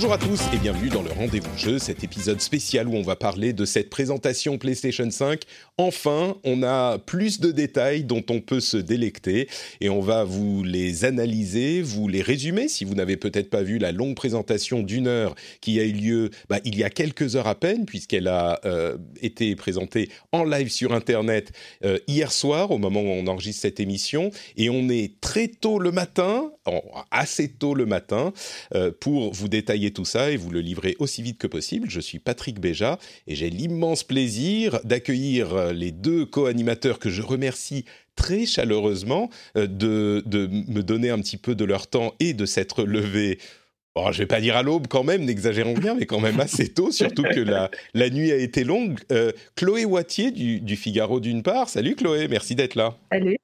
Bonjour à tous et bienvenue dans le Rendez-vous Jeu, cet épisode spécial où on va parler de cette présentation PlayStation 5. Enfin, on a plus de détails dont on peut se délecter et on va vous les analyser, vous les résumer si vous n'avez peut-être pas vu la longue présentation d'une heure qui a eu lieu bah, il y a quelques heures à peine puisqu'elle a euh, été présentée en live sur Internet euh, hier soir au moment où on enregistre cette émission et on est très tôt le matin, assez tôt le matin, euh, pour vous détailler tout ça et vous le livrer aussi vite que possible. Je suis Patrick Béja et j'ai l'immense plaisir d'accueillir les deux co-animateurs que je remercie très chaleureusement de, de, me donner un petit peu de leur temps et de s'être levés. Bon, je vais pas dire à l'aube quand même, n'exagérons bien, mais quand même assez tôt, surtout que la, la nuit a été longue. Euh, Chloé Wattier du, du Figaro d'une part. Salut Chloé, merci d'être là. Salut.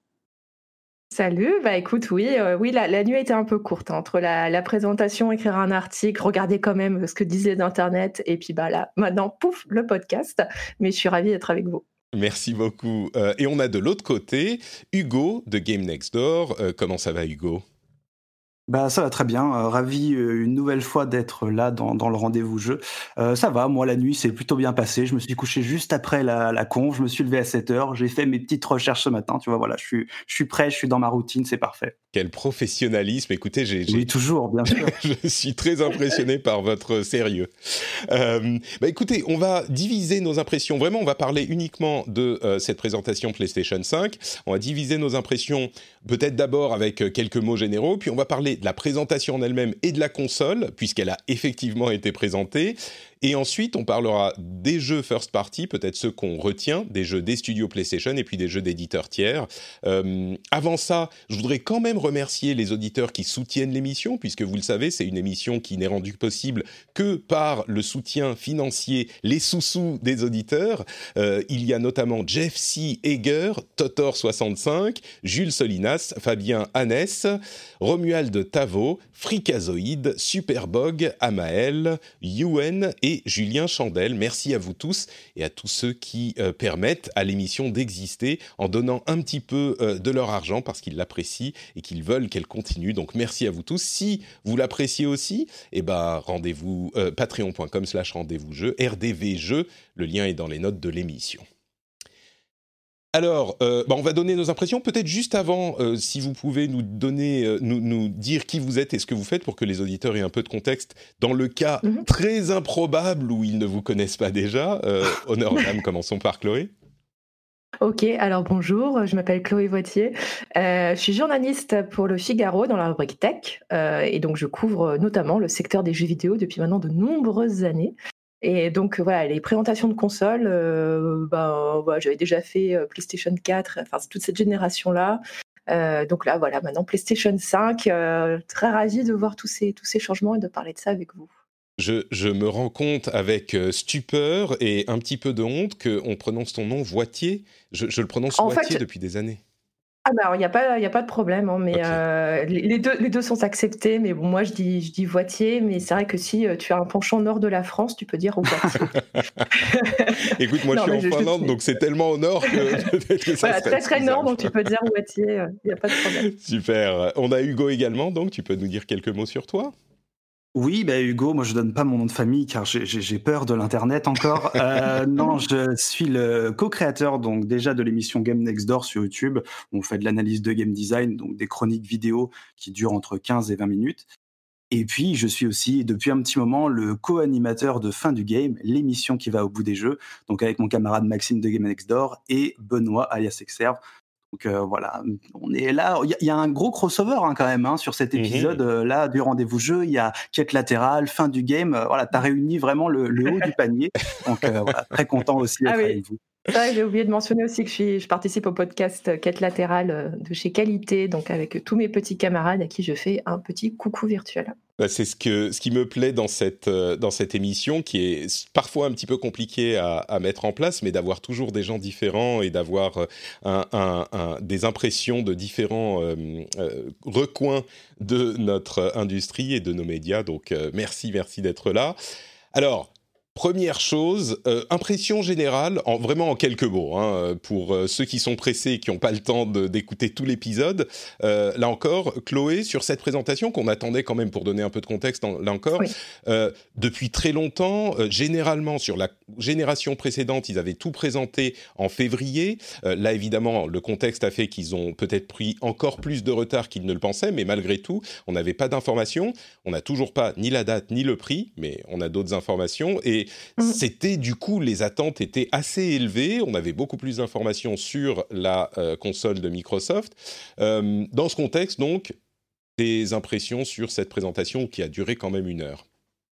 Salut, bah écoute, oui, euh, oui, la, nuit été un peu courte hein, entre la, présentation, écrire un article, regarder quand même ce que disait d'internet, et puis bah là, maintenant, pouf, le podcast. Mais je suis ravie d'être avec vous. Merci beaucoup. Euh, et on a de l'autre côté Hugo de Game Next Door. Euh, comment ça va, Hugo? Bah ça va très bien, euh, ravi euh, une nouvelle fois d'être là dans, dans le rendez-vous jeu. Euh, ça va, moi la nuit c'est plutôt bien passé, je me suis couché juste après la, la con, je me suis levé à 7 heures, j'ai fait mes petites recherches ce matin, tu vois, voilà, je suis, je suis prêt, je suis dans ma routine, c'est parfait. Quel professionnalisme, écoutez, j'ai... Oui, toujours, bien sûr. je suis très impressionné par votre sérieux. Euh, bah écoutez, on va diviser nos impressions, vraiment on va parler uniquement de euh, cette présentation PlayStation 5, on va diviser nos impressions peut-être d'abord avec quelques mots généraux, puis on va parler de la présentation en elle-même et de la console, puisqu'elle a effectivement été présentée. Et ensuite, on parlera des jeux first party, peut-être ceux qu'on retient, des jeux des studios PlayStation et puis des jeux d'éditeurs tiers. Euh, avant ça, je voudrais quand même remercier les auditeurs qui soutiennent l'émission, puisque vous le savez, c'est une émission qui n'est rendue possible que par le soutien financier, les sous-sous des auditeurs. Euh, il y a notamment Jeff C. Eger, Totor65, Jules Solinas, Fabien Hannes, Romuald Tavo, Fricazoïde, Superbog, Amael, Yuen et Julien Chandel. Merci à vous tous et à tous ceux qui euh, permettent à l'émission d'exister en donnant un petit peu euh, de leur argent parce qu'ils l'apprécient et qu'ils veulent qu'elle continue. Donc merci à vous tous. Si vous l'appréciez aussi, eh ben rendez-vous euh, patreon.com slash rendez-vous jeu, RDV jeu. Le lien est dans les notes de l'émission. Alors, euh, bah on va donner nos impressions. Peut-être juste avant, euh, si vous pouvez nous donner, euh, nous, nous, dire qui vous êtes et ce que vous faites pour que les auditeurs aient un peu de contexte. Dans le cas mm -hmm. très improbable où ils ne vous connaissent pas déjà, honneur aux dames, commençons par Chloé. Ok, alors bonjour, je m'appelle Chloé Voitier. Je suis journaliste pour le Figaro dans la rubrique Tech et donc je couvre notamment le secteur des jeux vidéo depuis maintenant de nombreuses années. Et donc voilà, les présentations de consoles, euh, ben, voilà, j'avais déjà fait PlayStation 4, enfin toute cette génération-là. Euh, donc là, voilà, maintenant PlayStation 5, euh, très ravi de voir tous ces, tous ces changements et de parler de ça avec vous. Je, je me rends compte avec stupeur et un petit peu de honte qu'on prononce ton nom Voitier. Je, je le prononce Voitier depuis des années. Ah bah il n'y a, pas, y a pas de problème, hein, mais okay. euh, les, deux, les deux sont acceptés. Mais bon, moi, je dis, je dis Voitier, mais c'est vrai que si tu as un penchant nord de la France, tu peux dire Voitier. Écoute, moi, non, je suis en Finlande, je... donc c'est tellement au nord que que ça voilà, Très, très nord, donc tu peux dire Voitier, il n'y a pas de problème. Super. On a Hugo également, donc tu peux nous dire quelques mots sur toi? Oui, bah Hugo, moi je donne pas mon nom de famille car j'ai peur de l'internet encore. Euh, non, je suis le co-créateur donc déjà de l'émission Game Next Door sur YouTube. On fait de l'analyse de game design, donc des chroniques vidéo qui durent entre 15 et 20 minutes. Et puis je suis aussi depuis un petit moment le co-animateur de Fin du Game, l'émission qui va au bout des jeux, donc avec mon camarade Maxime de Game Next Door et Benoît alias Exerve. Donc euh, voilà, on est là. Il y, y, a un gros crossover hein, quand même hein, sur cet épisode mmh. euh, là du rendez-vous jeu. Il y a quête latérale, fin du game. Euh, voilà, t'as réuni vraiment le, le, haut du panier. Donc voilà, très content aussi d'être ah oui. avec vous. J'ai oublié de mentionner aussi que je, participe au podcast Quête latérale de chez Qualité, donc avec tous mes petits camarades à qui je fais un petit coucou virtuel. Bah, c'est ce, ce qui me plaît dans cette, euh, dans cette émission, qui est parfois un petit peu compliqué à, mettre en place, mais d'avoir toujours des gens différents et d'avoir euh, des impressions de différents euh, recoins de notre industrie et de nos médias. Donc merci, merci d'être là. Alors, Première chose, euh, impression générale, en, vraiment en quelques mots, hein, pour euh, ceux qui sont pressés et qui n'ont pas le temps d'écouter tout l'épisode. Euh, là encore, Chloé, sur cette présentation qu'on attendait quand même pour donner un peu de contexte, là encore, depuis très longtemps, généralement sur la génération précédente, ils avaient tout présenté en février. là, évidemment, le contexte a fait qu'ils ont peut-être pris encore plus de retard qu'ils ne le pensaient, mais malgré tout, on n'avait pas d'informations. On n'a toujours pas ni la date ni le prix, mais on a d'autres informations et Mm. c'était du coup, les attentes étaient assez élevées. On avait beaucoup plus d'informations sur la euh, console de Microsoft. Euh, dans ce contexte, donc, des impressions sur cette présentation qui a duré quand même une heure.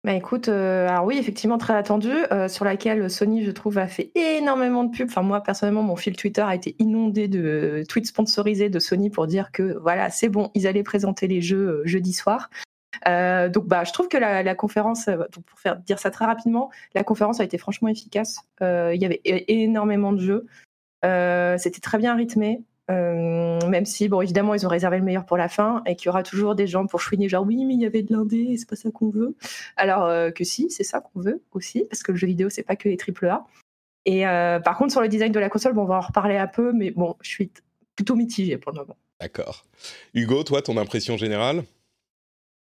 Bah écoute, euh, alors oui, effectivement très attendu, sur laquelle Sony, je trouve, a fait énormément de pubs. Enfin moi, personnellement, mon fil Twitter a été inondé de tweets sponsorisés de Sony pour dire que voilà, c'est bon, ils allaient présenter les jeux jeudi soir. Euh, donc, bah, je trouve que la, conférence, euh, pour faire dire ça très rapidement, la conférence a été franchement efficace. Euh, il y avait énormément de jeux. C'était très bien rythmé. même si, bon, évidemment, ils ont réservé le meilleur pour la fin et qu'il y aura toujours des gens pour chouiner, genre oui, mais il y avait de l'indé c'est pas ça qu'on veut. Alors que si, c'est ça qu'on veut aussi, parce que le jeu vidéo, c'est pas que les triple A. Et par contre, sur le design de la console, bon, on va en reparler un peu, mais bon, je suis plutôt mitigée pour le moment. D'accord. Hugo, toi, ton impression générale?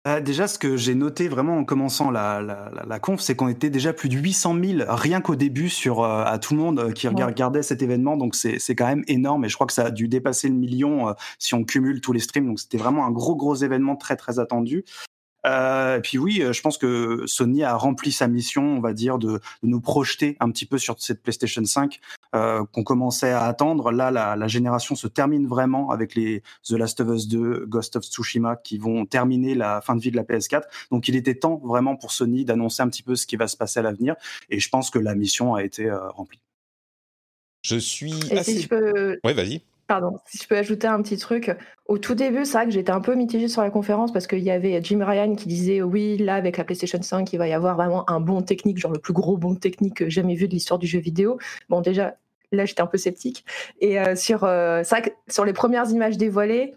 Euh, déjà, ce que j'ai noté vraiment en commençant la, la, la, conf, c'est qu'on était déjà plus de 800 000 rien qu'au début sur euh, à tout le monde euh, qui regardait cet événement. Donc c'est quand même énorme et je crois que ça a dû dépasser le million si on cumule tous les streams. Donc c'était vraiment un gros gros événement très très attendu. Euh, et puis oui, euh, je pense que Sony a rempli sa mission, on va dire, de, de nous projeter un petit peu sur cette PlayStation 5 euh, qu'on commençait à attendre. Là, la, la, génération se termine vraiment avec les The Last of Us 2, Ghost of Tsushima qui vont terminer la fin de vie de la PS4. Donc il était temps vraiment pour Sony d'annoncer un petit peu ce qui va se passer à l'avenir. Et je pense que la mission a été euh, remplie. Je suis assez... Si peux... Ouais, vas-y. Pardon, si je peux ajouter un petit truc. Au tout début, c'est vrai que j'étais un peu mitigée sur la conférence parce qu'il y avait Jim Ryan qui disait oui, là, avec la PlayStation 5, il va y avoir vraiment un bon technique, genre le plus gros bon technique jamais vu de l'histoire du jeu vidéo. Bon, déjà, là, j'étais un peu sceptique. Et euh, sur, euh, c'est vrai que sur les premières images dévoilées,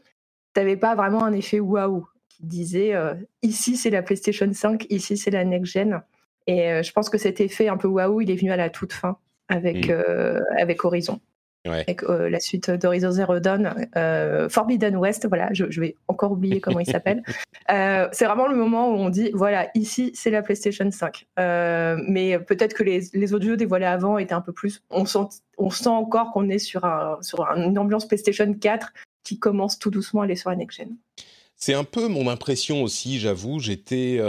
t'avais pas vraiment un effet waouh qui disait euh, ici, c'est la PlayStation 5, ici, c'est la next-gen. Et je pense que cet effet un peu waouh, il est venu à la toute fin avec, mmh. avec Horizon. Avec euh, la suite d'Horizon Zero Dawn, euh, Forbidden West, voilà, je, vais encore oublier comment il s'appelle. Euh, c'est vraiment le moment où on dit, voilà, ici c'est la PlayStation 5. mais peut-être que les, les, autres jeux dévoilés avant étaient un peu plus. On sent, on sent encore qu'on est sur, un, sur une ambiance PlayStation 4 qui commence tout doucement à aller sur la next-gen. C'est un peu mon impression aussi, j'avoue. J'étais.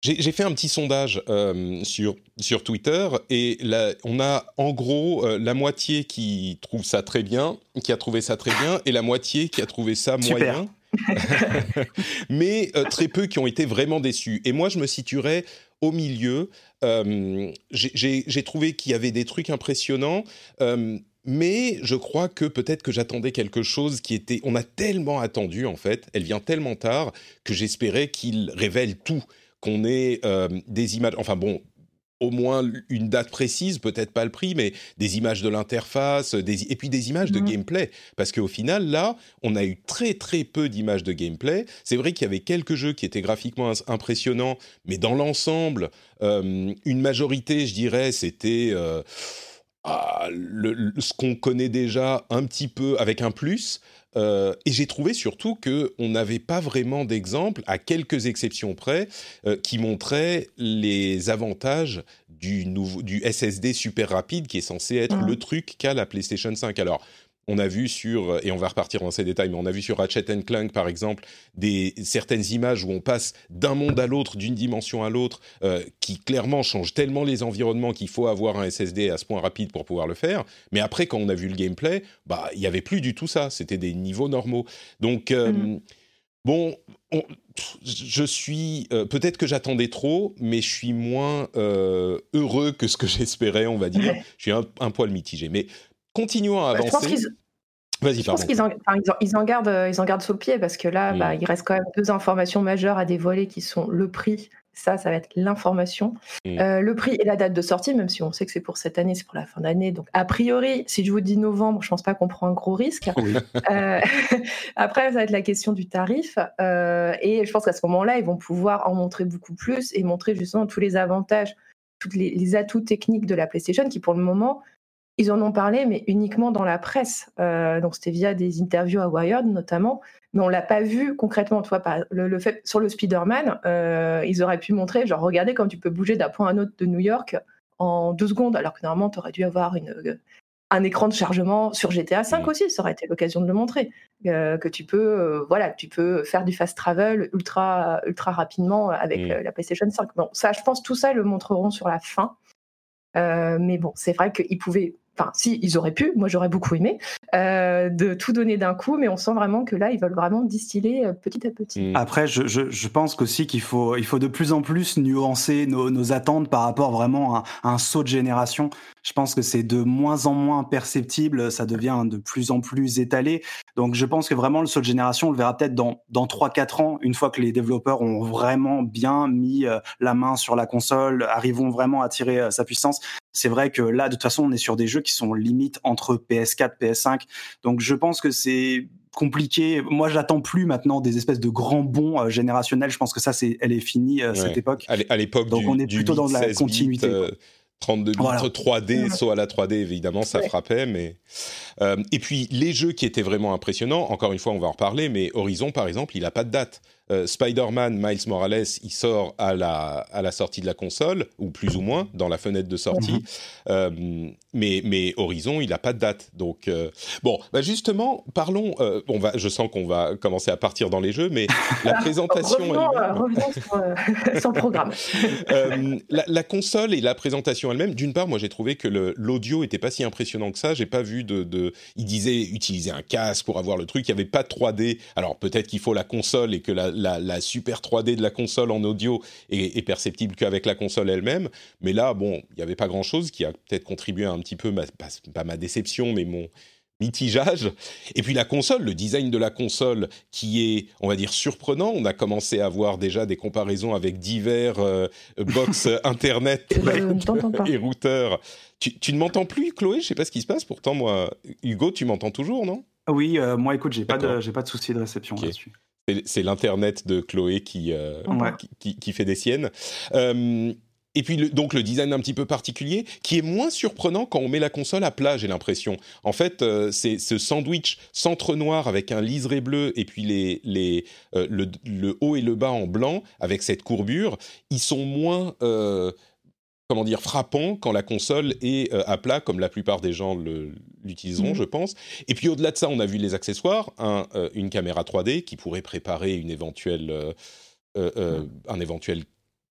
J'ai fait un petit sondage euh, sur, sur Twitter et là, on a en gros euh, la moitié qui trouve ça très bien, qui a trouvé ça très bien, et la moitié qui a trouvé ça moyen. Mais euh, très peu qui ont été vraiment déçus. Et moi, je me situerais au milieu. J'ai trouvé qu'il y avait des trucs impressionnants. mais je crois que peut-être que j'attendais quelque chose qui était... On a tellement attendu, en fait, elle vient tellement tard, que j'espérais qu'il révèle tout qu'on ait euh, des images, enfin bon, au moins une date précise, peut-être pas le prix, mais des images de l'interface, et puis des images de mmh. gameplay. Parce qu'au final, là, on a eu très très peu d'images de gameplay. C'est vrai qu'il y avait quelques jeux qui étaient graphiquement impressionnants, mais dans l'ensemble, euh, une majorité, je dirais, c'était... Euh, ah, ce qu'on connaît déjà un petit peu avec un plus, euh, et j'ai trouvé surtout que on n'avait pas vraiment d'exemple, à quelques exceptions près, euh, qui montraient les avantages du, nouveau, du SSD super rapide qui est censé être le truc qu'a la PlayStation 5. Alors, on a vu sur, et on va repartir dans ces détails, mais on a vu sur Ratchet Clank, par exemple, des, certaines images où on passe d'un monde à l'autre, d'une dimension à l'autre, euh, qui clairement changent tellement les environnements qu'il faut avoir un SSD à ce point rapide pour pouvoir le faire. Mais après, quand on a vu le gameplay, bah, il n'y avait plus du tout ça. C'était des niveaux normaux. Donc, euh, mm-hmm. bon, je suis euh, peut-être que j'attendais trop, mais je suis moins euh, heureux que ce que j'espérais, on va dire. Je suis un, poil mitigé, mais continuons à avancer. Vas-y, Je pense qu'ils en, ils en, gardent, ils en gardent sous le pied parce que là, bah, il reste quand même deux informations majeures à dévoiler qui sont le prix ça, ça va être l'information. Mm. Euh, le prix et la date de sortie, même si on sait que c'est pour cette année, c'est pour la fin d'année. Donc, a priori, si je vous dis novembre, je pense pas qu'on prend un gros risque. Euh, après, ça va être la question du tarif. Euh, et je pense qu'à ce moment-là, ils vont pouvoir en montrer beaucoup plus et montrer justement tous les avantages, tous les, les atouts techniques de la PlayStation qui, pour le moment, ils en ont parlé, mais uniquement dans la presse. donc, c'était via des interviews à Wired, notamment mais on l'a pas vu concrètement. Toi, le, fait sur le Spider-Man, euh, ils auraient pu montrer, genre, regardez comme tu peux bouger d'un point à un autre de New York en deux secondes, alors que normalement, tu aurais dû avoir une, euh, un écran de chargement sur GTA 5 mm. aussi. Ça aurait été l'occasion de le montrer, euh, que tu peux, voilà, tu peux faire du fast travel ultra, ultra rapidement avec la PlayStation 5. Bon, ça, je pense, tout ça, ils le montreront sur la fin. mais bon, c'est vrai qu'ils pouvaient enfin si ils auraient pu, moi j'aurais beaucoup aimé, euh, de tout donner d'un coup, mais on sent vraiment que là ils veulent vraiment distiller euh, petit à petit. Mm. Après, je, je, je pense qu'aussi qu'il faut, il faut de plus en plus nuancer nos, nos attentes par rapport vraiment à, un saut de génération. Je pense que c'est de moins en moins perceptible, ça devient de plus en plus étalé. Donc je pense que vraiment le saut de génération, on le verra peut-être dans, dans 3-4 ans, une fois que les développeurs ont vraiment bien mis euh, la main sur la console, arriveront vraiment à tirer sa puissance. C'est vrai que là, de toute façon, on est sur des jeux qui sont limite entre PS4, PS5. Donc je pense que c'est compliqué. Moi, j'attends plus maintenant des espèces de grands bons euh, générationnels. Je pense que ça, c'est, elle est finie euh, cette époque. À l'époque, donc on est plutôt dans la continuité. 32 bits 3D, saut à la 3D, évidemment, ça frappait, mais et puis les jeux qui étaient vraiment impressionnants. Encore une fois, on va en reparler, mais Horizon, par exemple, il a pas de date. Euh, Spider-Man Miles Morales, il sort à la, à la sortie de la console, ou plus ou moins, dans la fenêtre de sortie. Mhm. Euh, mais, mais Horizon, il n'a pas de date. Donc, euh, bon, bah justement, parlons. on va, je sens qu'on va commencer à partir dans les jeux, mais la présentation. revenons, sur, le programme. la, la, console et la présentation elle-même, d'une part, moi j'ai trouvé que l'audio était pas si impressionnant que ça. J'ai pas vu de, de, Il disait utiliser un casque pour avoir le truc. Il n'y avait pas de 3D. Alors peut-être qu'il faut la console et que la, la, super 3D de la console en audio est, perceptible qu'avec la console elle-même. Mais là, bon, il n'y avait pas grand-chose qui a peut-être contribué un petit peu, pas, ma déception, mais mon mitigeage. Et puis la console, le design de la console qui est, on va dire, surprenant. On a commencé à voir déjà des comparaisons avec divers euh, box internet et routeurs. Tu, ne m'entends plus, Chloé? Je sais pas ce qui se passe. Pourtant, moi, Hugo, tu m'entends toujours, non? Oui, euh, moi, écoute, j'ai pas de, j'ai pas de souci de réception là-dessus c'est l'internet de Chloé qui, euh, qui, fait des siennes. Euh, et puis donc le design un petit peu particulier, qui est moins surprenant quand on met la console à plat, j'ai l'impression. En fait, euh, c'est ce sandwich centre noir avec un liseré bleu et puis les, les, le, le, haut et le bas en blanc avec cette courbure, ils sont moins comment dire, frappant quand la console est euh, à plat, comme la plupart des gens l'utiliseront, mhm. je pense. Et puis au-delà de ça, on a vu les accessoires, un, euh, une caméra 3D qui pourrait préparer une éventuelle, euh, un éventuel,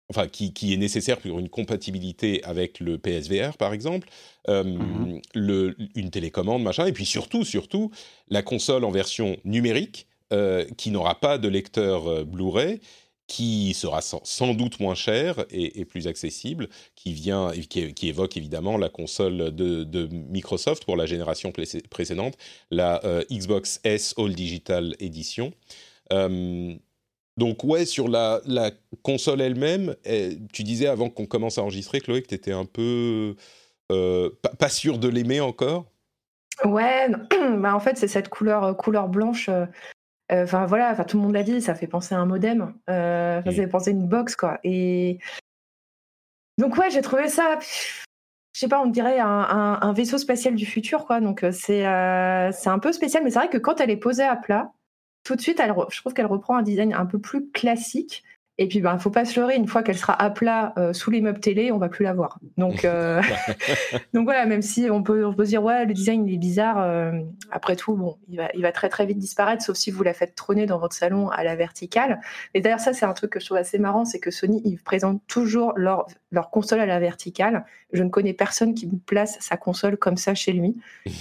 enfin qui, qui, est nécessaire pour une compatibilité avec le PSVR par exemple, mhm. le, une télécommande, machin, et puis surtout, surtout, la console en version numérique qui n'aura pas de lecteur Blu-ray qui sera sans, doute moins cher et, plus accessible, qui vient, qui, évoque évidemment la console de, Microsoft pour la génération précédente, la euh, Xbox S All Digital Edition. Euh, donc ouais, sur la, console elle-même, eh, tu disais avant qu'on commence à enregistrer, Chloé, que tu étais un peu euh, pas, sûr de l'aimer encore? Ouais, bah en fait c'est cette couleur couleur blanche enfin voilà, enfin tout le monde l'a dit, ça fait penser à un modem. Euh, ça fait penser à une box quoi. Et donc ouais, j'ai trouvé ça, je sais pas, on dirait un, vaisseau spatial du futur quoi. Donc euh, c'est c'est un peu spécial, mais c'est vrai que quand elle est posée à plat, tout de suite, elle, je trouve qu'elle reprend un design un peu plus classique Et puis, ben, faut pas se leurrer, une fois qu'elle sera à plat euh, sous les meubles télé, on va plus la voir. Donc, euh, donc voilà, même si on peut, on peut se dire, ouais, le design il est bizarre, euh, après tout, bon, il va, il va très très vite disparaître, sauf si vous la faites trôner dans votre salon à la verticale. Et d'ailleurs, ça, c'est un truc que je trouve assez marrant, c'est que Sony, ils présentent toujours leur, leur console à la verticale. Je ne connais personne qui place sa console comme ça chez lui.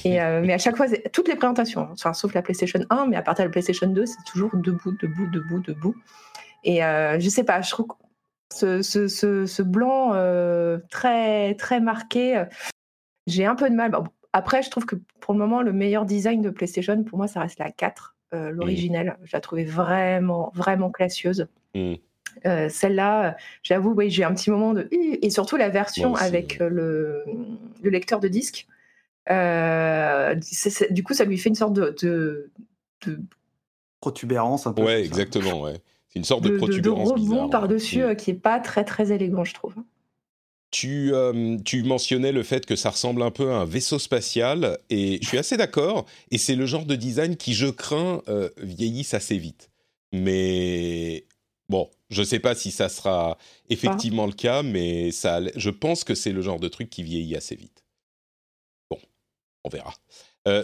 Et, mais à chaque fois, toutes les présentations, hein, enfin, sauf la PlayStation 1, mais à partir de la PlayStation 2, c'est toujours debout, debout, debout, debout. Et euh, je sais pas, je trouve ce, ce, ce, blanc euh, très, très marqué, euh, j'ai un peu de mal. après, je trouve que pour le moment, le meilleur design de PlayStation, pour moi, ça reste la 4, euh, l'originelle. Je la trouvais vraiment, vraiment classieuse. Mmh. Celle-là, j'avoue, oui, j'ai un petit moment de. Et surtout la version avec le, le, lecteur de disque. du coup, ça lui fait une sorte de, de, de... protubérance un peu. Ouais, exactement, ouais une sorte de, protubérance de, rebond par-dessus mm. euh, qui est pas très très élégant, je trouve. Tu, euh, tu, mentionnais le fait que ça ressemble un peu à un vaisseau spatial, et je suis assez d'accord, et c'est le genre de design qui, je crains, euh, vieillisse assez vite. Mais bon, je ne sais pas si ça sera effectivement le cas, mais ça, je pense que c'est le genre de truc qui vieillit assez vite. Bon, on verra.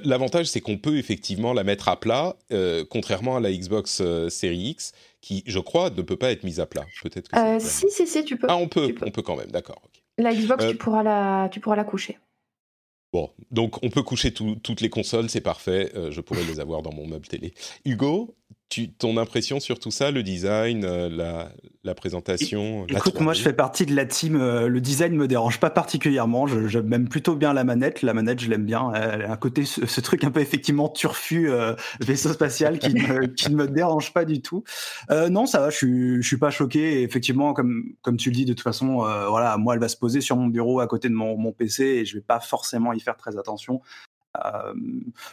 L'avantage, c'est qu'on peut effectivement la mettre à plat, contrairement à la Xbox Series X, qui, je crois, ne peut pas être mise à plat. Peut-être que euh, si, si, si, tu peux. Ah, on peut, on peut quand même, d'accord. La Xbox, tu, euh, pourras la, tu pourras la coucher. Bon, donc on peut coucher toutes les consoles, c'est parfait. Euh, je pourrais les avoir dans mon meuble télé. Hugo, ton impression sur tout ça, le design, euh, la, la présentation Écoute, moi je fais partie de la team. Euh, le design me dérange pas particulièrement. J'aime même plutôt bien la manette. La manette, je l'aime bien. Elle a un côté, ce, truc un peu effectivement turfu, euh, vaisseau spatial, qui, ne, qui ne me dérange pas du tout. non, ça va. Je suis, je suis pas choqué. effectivement, comme comme tu le dis, de toute façon, voilà, moi, elle va se poser sur mon bureau à côté de mon, mon PC et je vais pas forcément y faire très attention. Euh,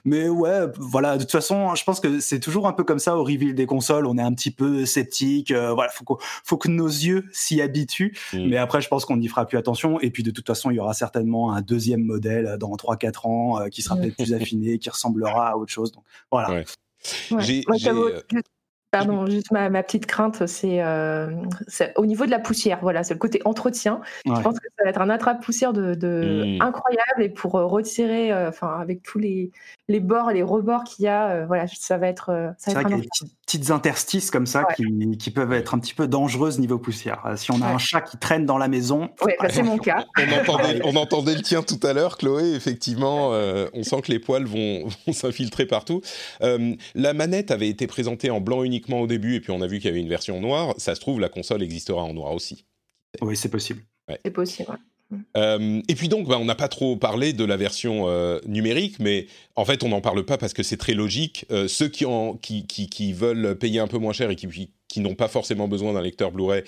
mais ouais, voilà. De toute façon, je pense que c'est toujours un peu comme ça au reveal des consoles. On est un petit peu sceptique. Euh, voilà, faut, faut que nos yeux s'y habituent. Mm. Mais après, je pense qu'on n'y fera plus attention. Et puis, de toute façon, il y aura certainement un deuxième modèle dans 3-4 ans euh, qui sera peut-être plus affiné, qui ressemblera à autre chose. Donc voilà. Ouais. J'ai, Pardon, juste ma, petite crainte, euh, c'est au niveau de la poussière. Voilà, c'est le côté entretien. Je pense que ça va être un attrape-poussière de, mmh. incroyable et pour euh, retirer, euh, enfin, avec tous les, les bords et les rebords qu'il y a, voilà, ça va être. c'est vrai qu'il y a des petites interstices comme ça qui, peuvent être un petit peu dangereuses niveau poussière. si on a un chat qui traîne dans la maison. Oui, bah, c'est mon cas. On entendait, le tien tout à l'heure, Chloé. Effectivement, on sent que les poils vont, vont s'infiltrer partout. la manette avait été présentée en blanc unique au début et puis on a vu qu'il y avait une version noire, ça se trouve la console existera en noir aussi. Oui, c'est possible. C'est possible. Euh, et puis donc, bah, on n'a pas trop parlé de la version euh, numérique, mais en fait, on n'en parle pas parce que c'est très logique. Euh, ceux qui, en, qui, qui, veulent payer un peu moins cher et qui, qui n'ont pas forcément besoin d'un lecteur Blu-ray,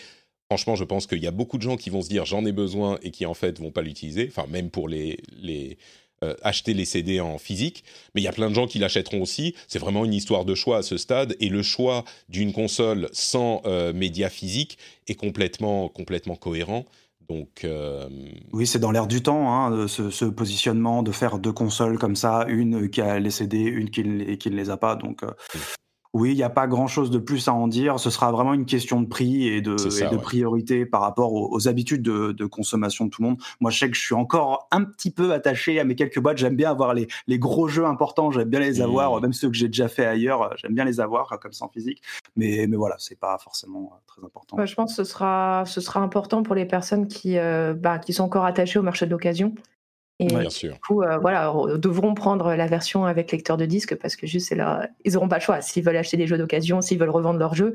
franchement, je pense qu'il y a beaucoup de gens qui vont se dire j'en ai besoin et qui en fait vont pas l'utiliser. Enfin, même pour les, les euh, acheter les CD en physique, mais il y a plein de gens qui l'achèteront aussi. C'est vraiment une histoire de choix à ce stade, et le choix d'une console sans euh, média physique est complètement, complètement cohérent. Donc, euh, Oui, c'est dans l'air du temps, hein, ce, positionnement de faire deux consoles comme ça, une qui a les CD, une qui, ne les a pas. Donc, oui, il n'y a pas grand-chose de plus à en dire. Ce sera vraiment une question de prix et de, de priorité par rapport aux, habitudes de, consommation de tout le monde. Moi, je sais que je suis encore un petit peu attaché à mes quelques boîtes. J'aime bien avoir les, gros jeux importants. J'aime bien les avoir, mmh. même ceux que j'ai déjà fait ailleurs. J'aime bien les avoir comme ça en physique. Mais, mais voilà, c'est pas forcément euh, très important. je pense que ce sera, ce sera important pour les personnes qui, euh, bah, qui sont encore attachées au marché de l'occasion et Bien sûr. du coup, euh, voilà, devront prendre la version avec lecteur de disque parce que juste là, ils n'auront pas le choix. S'ils veulent acheter des jeux d'occasion, s'ils veulent revendre leurs jeux,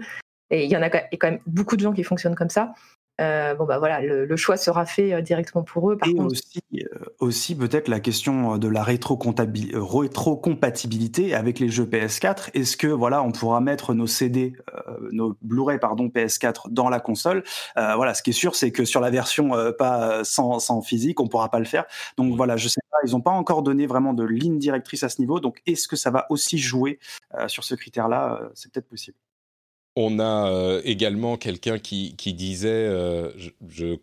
et il y en a quand même beaucoup de gens qui fonctionnent comme ça. Euh, bon bah voilà, le, choix sera fait euh, directement pour eux. Par et aussi, euh, aussi peut-être la question de la rétrocompatibilité avec les jeux PS4. Est-ce que voilà, on pourra mettre nos CD, nos Blu-ray pardon PS4 dans la console? Voilà, ce qui est sûr, c'est que sur la version pas sans, sans, physique, on pourra pas le faire. Donc voilà, je sais pas, ils n'ont pas encore donné vraiment de ligne directrice à ce niveau. Donc est-ce que ça va aussi jouer sur ce critère-là? C'est peut-être possible. On a euh, également quelqu'un qui, disait, euh, je, je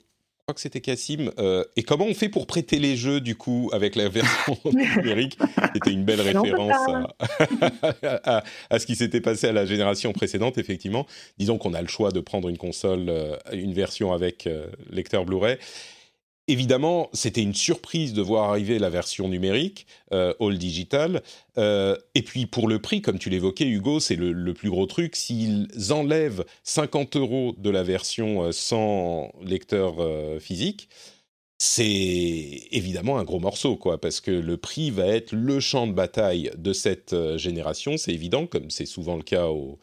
crois que c'était Cassim. Euh, et comment on fait pour prêter les jeux, du coup, avec la version numérique? C'était une belle référence à, ce qui s'était passé à la génération précédente, effectivement. Disons qu'on a le choix de prendre une console, une version avec lecteur Blu-ray. Évidemment, c'était une surprise de voir arriver la version numérique, euh, All Digital. Euh, et puis pour le prix, comme tu l'évoquais, Hugo, c'est le, plus gros truc. S'ils enlèvent 50 euros de la version euh, sans lecteur physique, c'est évidemment un gros morceau, quoi, parce que le prix va être le champ de bataille de cette génération, c'est évident, comme c'est souvent le cas au,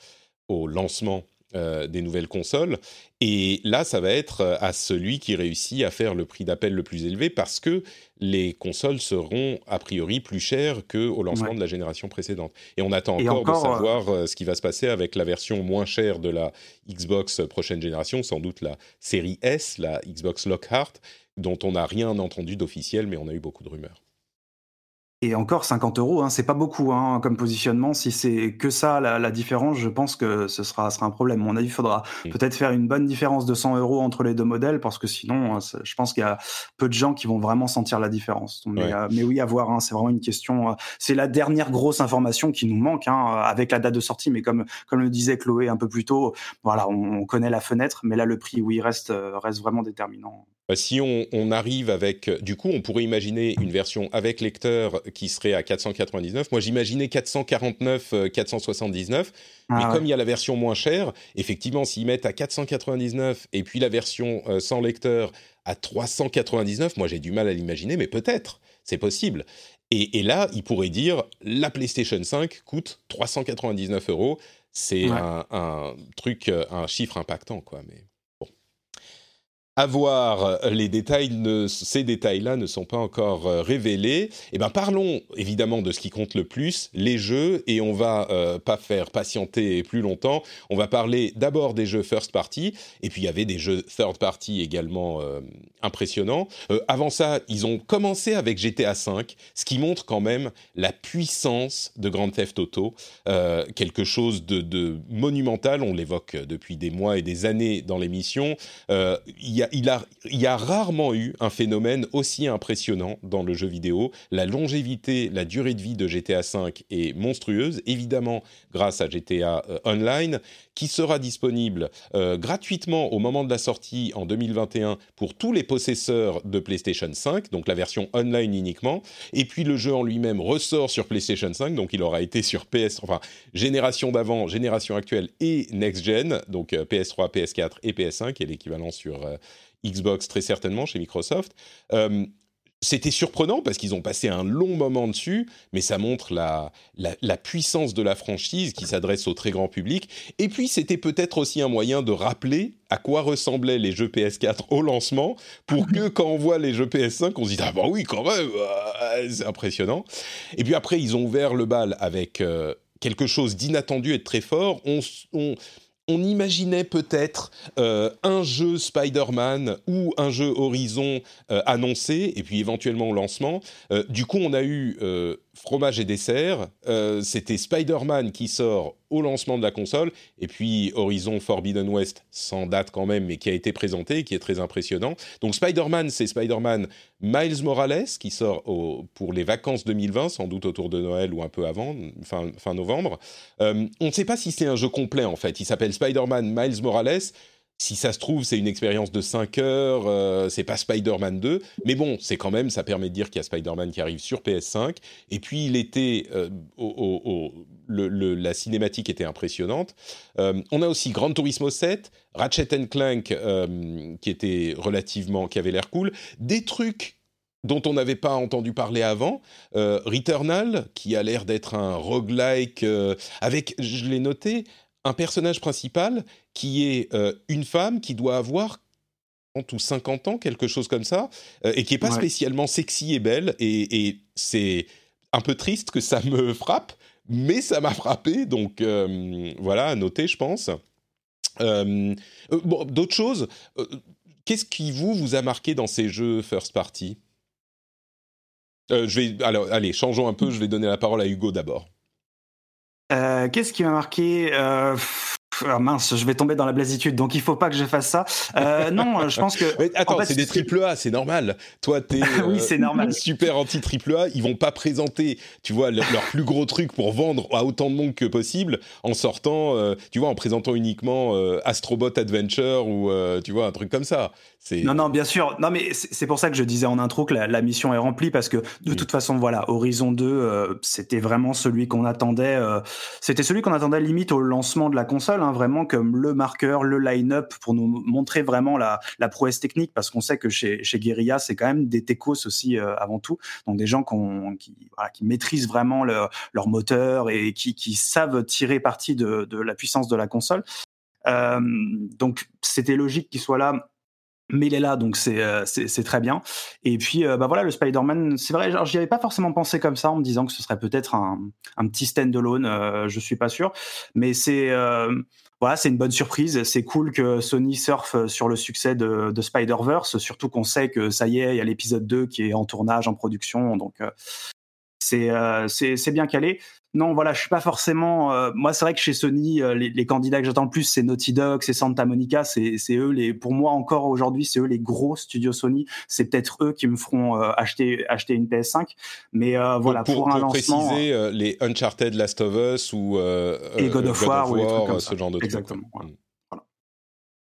au lancement euh, des nouvelles consoles. Et là, ça va être euh, à celui qui réussit à faire le prix d'appel le plus élevé parce que les consoles seront a priori plus chères qu'au lancement de la génération précédente. Et on attend encore, de savoir euh, ce qui va se passer avec la version moins chère de la Xbox prochaine génération, sans doute la série S, la Xbox Lockhart, dont on n'a rien entendu d'officiel, mais on a eu beaucoup de rumeurs. Et encore 50 euros, hein, c'est pas beaucoup hein, comme positionnement. Si c'est que ça la, différence, je pense que ce sera, sera un problème. Mon avis, il faudra peut-être faire une bonne différence de 100 euros entre les deux modèles parce que sinon, hein, je pense qu'il y a peu de gens qui vont vraiment sentir la différence. Mais, euh, mais oui, à voir. Hein, c'est vraiment une question. Euh, c'est la dernière grosse information qui nous manque avec la date de sortie. Mais comme comme le disait Chloé un peu plus tôt, voilà, on, connaît la fenêtre, mais là le prix, oui, reste euh, reste vraiment déterminant. Bah, si on, arrive avec, du coup, on pourrait imaginer une version avec lecteur qui serait à 499. Moi, j'imaginais 449, 479. Euh, mais ah comme il y a la version moins chère, effectivement, s'ils mettent à 499 et puis la version euh, sans lecteur à 399, moi j'ai du mal à l'imaginer, mais peut-être, c'est possible. Et, là, ils pourraient dire la PlayStation 5 coûte 399 euros. C'est un, un, truc, euh, un chiffre impactant, quoi. Mais avoir les détails, ces détails-là ne sont pas encore euh, révélés. Eh ben, parlons évidemment de ce qui compte le plus, les jeux, et on va euh, pas faire patienter plus longtemps. On va parler d'abord des jeux first party, et puis il y avait des jeux third party également euh, impressionnants. avant ça, ils ont commencé avec GTA V, ce qui montre quand même la puissance de Grand Theft Auto, quelque chose de, de monumental. On l'évoque depuis des mois et des années dans l'émission. Il y a il, a, y a rarement eu un phénomène aussi impressionnant dans le jeu vidéo. La longévité, la durée de vie de GTA V est monstrueuse, évidemment grâce à GTA euh, Online, qui sera disponible euh, gratuitement au moment de la sortie en 2021 pour tous les possesseurs de PlayStation 5, donc la version online uniquement. Et puis le jeu en lui-même ressort sur PlayStation 5, donc il aura été sur PS, enfin génération d'avant, génération actuelle et next gen, donc PS3, euh, PS4 et PS5, et l'équivalent sur Xbox très certainement chez Microsoft. C'était surprenant parce qu'ils ont passé un long moment dessus, mais ça montre la, la, puissance de la franchise qui s'adresse au très grand public. Et puis c'était peut-être aussi un moyen de rappeler à quoi ressemblaient les jeux PS4 au lancement, pour que quand on voit les jeux PS5, on se dise ah bah oui quand même, c'est impressionnant. Et puis après ils ont ouvert le bal avec euh, quelque chose d'inattendu et de très fort. On on imaginait peut-être euh, un jeu Spider-Man ou un jeu Horizon euh, annoncé, et puis éventuellement au lancement. Euh, du coup, on a eu fromage et dessert. Euh, c'était Spider-Man qui sort au lancement de la console, et puis Horizon Forbidden West, sans date quand même, mais qui a été présenté qui est très impressionnant. Donc Spider-Man, c'est Spider-Man Miles Morales, qui sort pour les vacances 2020, sans doute autour de Noël ou un peu avant, fin, fin novembre. Euh, on ne sait pas si c'est un jeu complet, en fait. Il s'appelle Spider-Man Miles Morales si ça se trouve, c'est une expérience de 5 heures, euh, c'est pas Spider-Man 2, mais bon, c'est quand même, ça permet de dire qu'il y a Spider-Man qui arrive sur PS5. Et puis, il était, euh, la cinématique était impressionnante. Euh, on a aussi Gran Turismo 7, Ratchet Clank, qui était relativement, qui avait l'air cool, des trucs dont on n'avait pas entendu parler avant, Returnal, qui a l'air d'être un roguelike, avec, je l'ai noté, un personnage principal qui est euh, une femme qui doit avoir 30 ou 50 ans, quelque chose comme ça, euh, et qui n'est pas spécialement sexy et belle. Et, c'est un peu triste que ça me frappe, mais ça m'a frappé, donc euh, voilà, à noter, je pense. bon, d'autres choses, qu'est-ce qui vous, vous a marqué dans ces jeux first party? Je vais, alors, allez, changeons un peu, je vais donner la parole à Hugo d'abord. Euh, qu'est-ce qui m'a marqué euh, ah, mince, je vais tomber dans la blasitude, donc il faut pas que je fasse ça. Euh, non, je pense que. attends, c'est des triple A, c'est normal. Toi, t'es oui, c'est normal. super anti triple A. Ils vont pas présenter, tu vois, leur, plus gros truc pour vendre à autant de monde que possible en sortant, tu vois, en présentant uniquement Astrobot Adventure ou tu vois un truc comme ça. Non, non, bien sûr. Non, mais c'est pour ça que je disais en intro que la, mission est remplie parce que de toute façon, voilà, Horizon 2, euh, c'était vraiment celui qu'on attendait. Euh, c'était celui qu'on attendait limite au lancement de la console, hein, vraiment comme le marqueur, le line-up pour nous montrer vraiment la, la prouesse technique parce qu'on sait que chez, chez Guerilla, c'est quand même des techos aussi euh, avant tout. Donc des gens qui, qui maîtrisent vraiment leur moteur et qui, qui savent tirer parti de, de la puissance de la console. donc c'était logique qu'il soit là mais il est là, donc c'est euh, c'est très bien. Et puis, euh, bah voilà, le Spider-Man, c'est vrai, j'y avais pas forcément pensé comme ça en me disant que ce serait peut-être un, un petit stand-alone, euh, je suis pas sûr, mais c'est euh, voilà, c'est une bonne surprise. C'est cool que Sony surfe sur le succès de, de Spider-Verse, surtout qu'on sait que ça y est, il y a l'épisode 2 qui est en tournage, en production, donc c'est c'est bien calé non, voilà, je suis pas forcément. Euh, moi, c'est vrai que chez Sony, euh, les, candidats que j'attends le plus, c'est Naughty Dog, c'est Santa Monica, c'est eux les. Pour moi, encore aujourd'hui, c'est eux les gros studios Sony. C'est peut-être eux qui me feront euh, acheter acheter une PS5. Mais voilà, pour, un lancement. préciser, les Uncharted, Last of Us ou et God of War, ou ce genre de trucs. Exactement. Mm.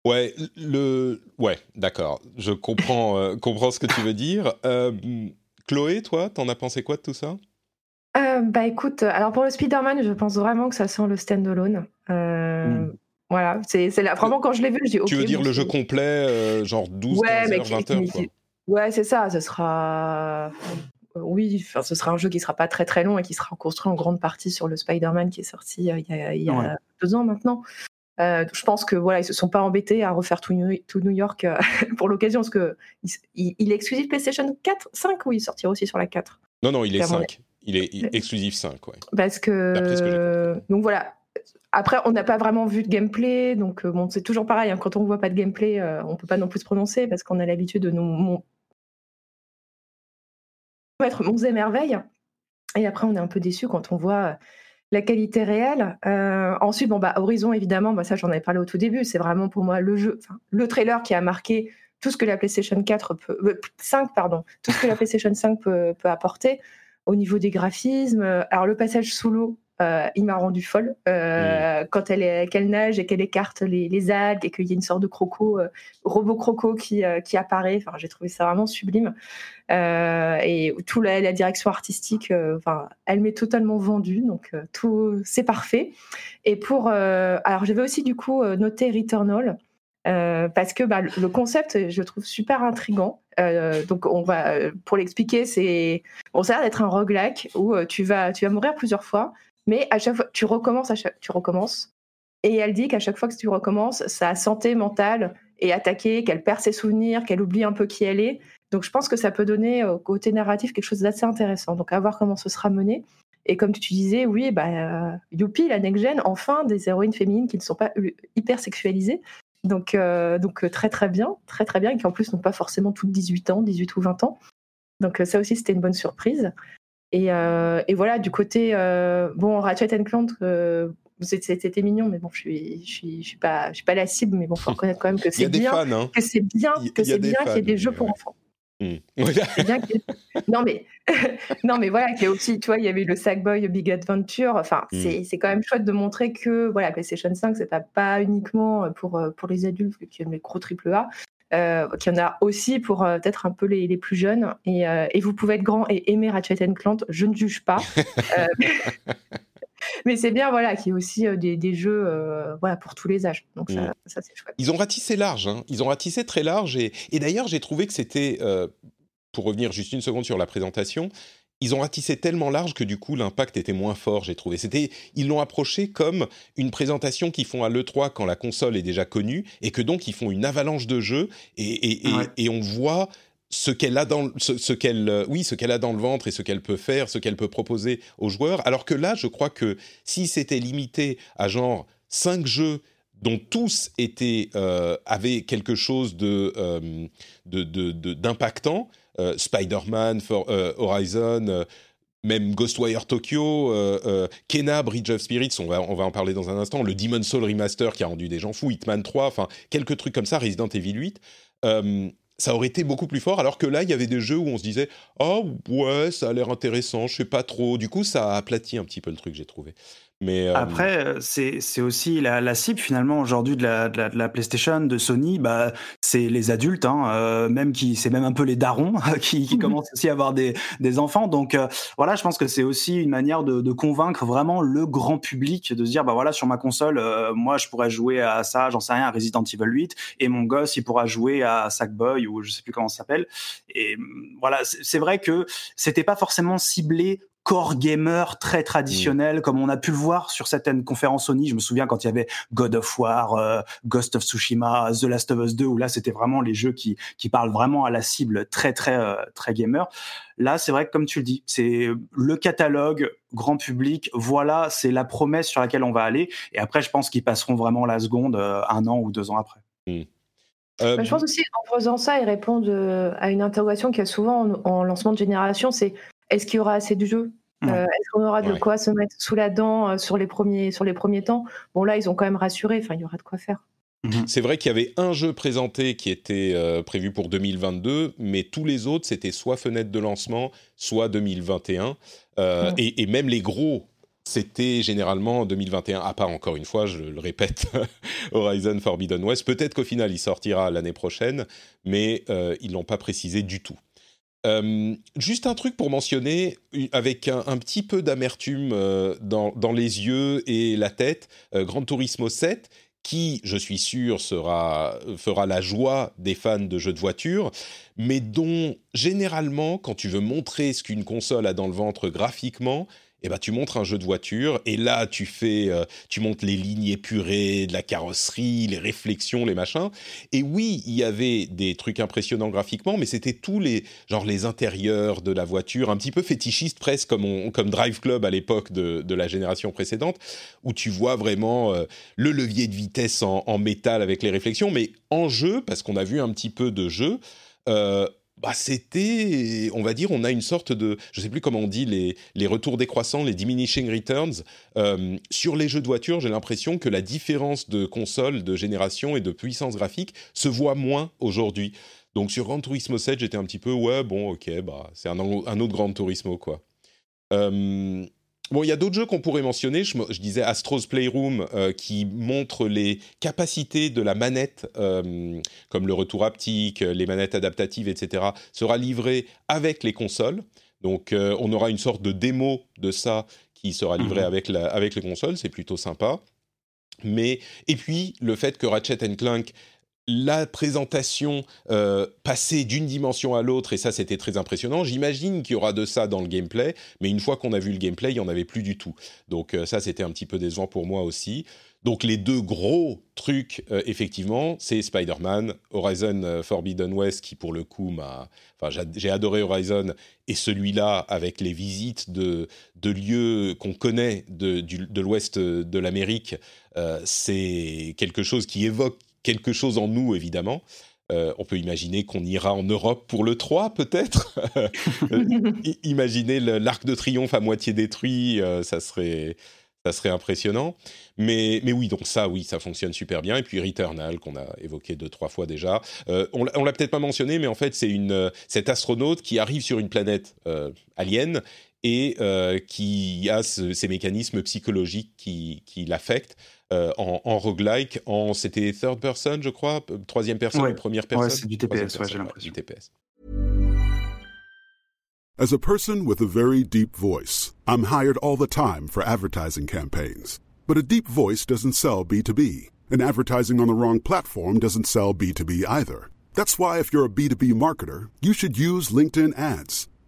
Ouais, le ouais, d'accord. Je comprends comprends ce que tu veux dire. Chloé, toi, t'en as pensé quoi de tout ça? Euh, bah écoute, alors pour le Spider-Man, je pense vraiment que ça sent le stand-alone. Euh, hmm. Voilà, c'est là. Vraiment, quand je l'ai vu, je dis Tu veux dire le jeu complet, euh, genre 12, 15 heures, 20 heures quoi. Ouais, c'est ça. Ce sera. Oui, enfin, ce sera un jeu qui sera pas très très long et qui sera construit en grande partie sur le Spider-Man qui est sorti il y a, il y a deux ans maintenant. je pense que voilà, ils se sont pas embêtés à refaire tout New, tout New York pour l'occasion, parce que il, est exclusif PlayStation 4, 5 ou il sortira aussi sur la 4 Non, non, il est 5. Il est exclusif 5, ouais. Parce que. donc voilà. Après, on n'a pas vraiment vu de gameplay, donc euh, bon, c'est toujours pareil. Hein, quand on ne voit pas de gameplay, euh, on ne peut pas non plus se prononcer parce qu'on a l'habitude de nous mon... être monts et merveilles. Et après, on est un peu déçu quand on voit euh, la qualité réelle. ensuite, bon, bah, Horizon, évidemment, bah, ça j'en avais parlé au tout début, c'est vraiment pour moi le jeu, le trailer qui a marqué tout ce que la PlayStation 4 peut, 5, pardon, tout ce que la PlayStation 5 peut, peut apporter au niveau des graphismes. Euh, alors le passage sous l'eau, euh, il m'a rendu folle euh, quand elle est qu'elle nage et qu'elle écarte les, algues et qu'il y a une sorte de croco, robot croco qui, qui apparaît. Enfin, j'ai trouvé ça vraiment sublime. et tout la, la direction artistique, enfin, elle m'est totalement vendue, donc tout c'est parfait. Et pour, alors j'avais aussi du coup noté Returnal. Parce que bah, le concept, je le trouve super intrigant. Euh, donc on va, euh, pour l'expliquer, c'est, on ça a d'être un roguelike où euh, tu vas, tu vas mourir plusieurs fois, mais à chaque fois, tu recommences, tu recommences. Et elle dit qu'à chaque fois que tu recommences, sa santé mentale est attaquée, qu'elle perd ses souvenirs, qu'elle oublie un peu qui elle est. Donc je pense que ça peut donner au côté narratif quelque chose d'assez intéressant. Donc à voir comment ce sera mené. Et comme tu disais, oui, bah, youpi, la next-gen, enfin des héroïnes féminines qui ne sont pas hyper sexualisées. Donc, euh, donc euh, très très bien, très très bien, et qui en plus n'ont pas forcément toutes 18 ans, 18 ou 20 ans. Donc euh, ça aussi c'était une bonne surprise. Et, et voilà, du côté bon Ratchet Clank, c'était mignon, mais bon, je suis, je suis, je suis pas, je suis pas la cible, mais bon, faut reconnaître quand même que c'est bien, hein. que c'est bien, que c'est bien qu'il y ait des jeux pour enfants. Hmm. non mais non mais voilà qu'il y a aussi tu vois il y avait le Sackboy Big Adventure. Enfin hmm. c'est quand même chouette de montrer que voilà PlayStation 5 c'est pas uniquement pour pour les adultes qui aiment les gros triple A euh, qu'il y en a aussi pour euh, peut-être un peu les, les, plus jeunes. Et, euh, et, vous pouvez être grand et aimer Ratchet Clank je ne juge pas mais c'est bien voilà qu'il y ait aussi euh, des, des jeux euh, voilà pour tous les âges donc ça, mm. ça c'est chouette ils ont ratissé large hein. ils ont ratissé très large et, et d'ailleurs j'ai trouvé que c'était euh, pour revenir juste une seconde sur la présentation ils ont ratissé tellement large que du coup l'impact était moins fort, j'ai trouvé. C'était, ils l'ont approché comme une présentation qu'ils font à l'E3 quand la console est déjà connue et que donc ils font une avalanche de jeux et, et, et, et on voit ce qu'elle a dans ce, qu'elle euh, oui ce qu'elle a dans le ventre et ce qu'elle peut faire ce qu'elle peut proposer aux joueurs. Alors que là je crois que si c'était limité à genre cinq jeux dont tous étaient euh, avaient quelque chose de euh, d'impactant Spider-Man Horizon même Ghostwire Tokyo, Kena, Bridge of Spirits, on va, on va en parler dans un instant, le Demon Soul Remaster qui a rendu des gens fous, Hitman 3, enfin quelques trucs comme ça, Resident Evil 8 ça aurait été beaucoup plus fort, alors que là, il y avait des jeux où on se disait « Oh, ouais, ça a l'air intéressant, je sais pas trop ». Du coup, ça a aplati un petit peu le truc, j'ai trouvé. Mais Après, c'est aussi la, la, cible finalement aujourd'hui de la, de, la, PlayStation, de Sony, bah, c'est les adultes, hein, même qui, c'est même un peu les darons qui, qui commencent aussi à avoir des, des enfants. Donc voilà, je pense que c'est aussi une manière de, de, convaincre vraiment le grand public de se dire, bah voilà, sur ma console, moi je pourrais jouer à ça, j'en sais rien, à Resident Evil 8, et mon gosse il pourra jouer à Sackboy ou je sais plus comment ça s'appelle. Et mmh, voilà, c'est vrai que c'était pas forcément ciblé core gamer très traditionnel, mm. comme on a pu le voir sur certaines conférences Sony. Je me souviens quand il y avait God of War, euh, Ghost of Tsushima, The Last of Us 2, où là c'était vraiment les jeux qui, qui parlent vraiment à la cible très très euh, très gamer. Là, c'est vrai que comme tu le dis, c'est le catalogue grand public. Voilà, c'est la promesse sur laquelle on va aller. Et après, je pense qu'ils passeront vraiment la seconde euh, un an ou deux ans après. Mm. Bah, je pense aussi en faisant ça, ils répondent à une interrogation qu'il y a souvent en lancement de génération, c'est est-ce qu'il y aura assez de jeux? Euh, Est-ce qu'on aura de quoi se mettre sous la dent euh, sur, les premiers, sur les premiers temps? Bon, là, ils ont quand même rassuré, enfin, il y aura de quoi faire. Mhm. C'est vrai qu'il y avait un jeu présenté qui était euh, prévu pour 2022, mais tous les autres, c'était soit fenêtre de lancement, soit 2021. Mhm. et, et, même les gros, c'était généralement 2021, à part encore une fois, je le répète, Horizon Forbidden West. Peut-être qu'au final, il sortira l'année prochaine, mais ils l'ont pas précisé du tout. Euh, juste un truc pour mentionner, avec un, petit peu d'amertume euh, dans, les yeux et la tête, euh, Gran Turismo 7, qui, je suis sûr, fera la joie des fans de jeux de voiture, mais dont, généralement, quand tu veux montrer ce qu'une console a dans le ventre graphiquement, eh ben, tu montres un jeu de voiture et là tu fais, euh, tu montres les lignes épurées de la carrosserie, les réflexions, les machins. Et oui, il y avait des trucs impressionnants graphiquement, mais c'était tous les genre les intérieurs de la voiture, un petit peu fétichiste presque comme comme Drive Club à l'époque de, de, la génération précédente, où tu vois vraiment euh, le levier de vitesse en, en, métal avec les réflexions, mais en jeu parce qu'on a vu un petit peu de jeu. Euh, bah, c'était, on va dire, on a une sorte de, je ne sais plus comment on dit, les, les retours décroissants, les diminishing returns. Euh, sur les jeux de voiture, j'ai l'impression que la différence de console, de génération et de puissance graphique se voit moins aujourd'hui. Donc sur Gran Turismo 7, j'étais un petit peu, ouais, bon, ok, bah, c'est un, autre Gran Turismo, quoi. Euh, Bon, il y a d'autres jeux qu'on pourrait mentionner. Je, disais Astro's Playroom euh, qui montre les capacités de la manette, euh, comme le retour haptique, les manettes adaptatives, etc., sera livré avec les consoles. Donc, euh, on aura une sorte de démo de ça qui sera livré mhm. avec, la, avec les consoles. C'est plutôt sympa. Mais, et puis, le fait que Ratchet Clank la présentation euh, passer d'une dimension à l'autre, et ça c'était très impressionnant. J'imagine qu'il y aura de ça dans le gameplay, mais une fois qu'on a vu le gameplay, il n'y en avait plus du tout. Donc euh, ça c'était un petit peu décevant pour moi aussi. Donc les deux gros trucs, euh, effectivement, c'est Spider-Man, Horizon Forbidden West, qui pour le coup m'a... Enfin, j'ai adoré Horizon, et celui-là, avec les visites de, de lieux qu'on connaît de l'ouest de l'Amérique, c'est quelque chose qui évoque quelque chose en nous, évidemment. Euh, on peut imaginer qu'on ira en Europe pour le 3, peut-être. Imaginez l'arc de triomphe à moitié détruit, euh, ça, serait, ça serait impressionnant. Mais, mais oui, donc ça, oui, ça fonctionne super bien. Et puis Returnal, qu'on a évoqué deux, trois fois déjà. Euh, on l'a peut-être pas mentionné, mais en fait, c'est une cet astronaute qui arrive sur une planète alien et qui a ces mécanismes psychologiques qui, qui l'affectent. Euh, en, en roguelike, en c'était third person, je crois, troisième personne ouais. ou première personne? Ouais, c'est du TPS, ouais, j'ai l'impression. Du TPS. As a person with a very deep voice, I'm hired all the time for advertising campaigns. But a deep voice doesn't sell B2B, and advertising on the wrong platform doesn't sell B2B either. That's why if you're a B2B marketer, you should use LinkedIn ads.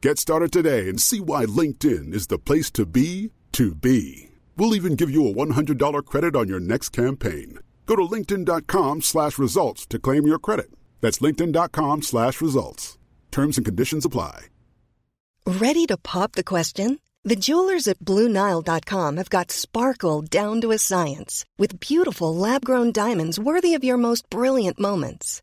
Get started today and see why LinkedIn is the place to be to be. We'll even give you a $100 credit on your next campaign. Go to linkedin.com slash results to claim your credit. That's linkedin.com slash results. Terms and conditions apply. Ready to pop the question? The jewelers at BlueNile.com have got sparkle down to a science with beautiful lab-grown diamonds worthy of your most brilliant moments.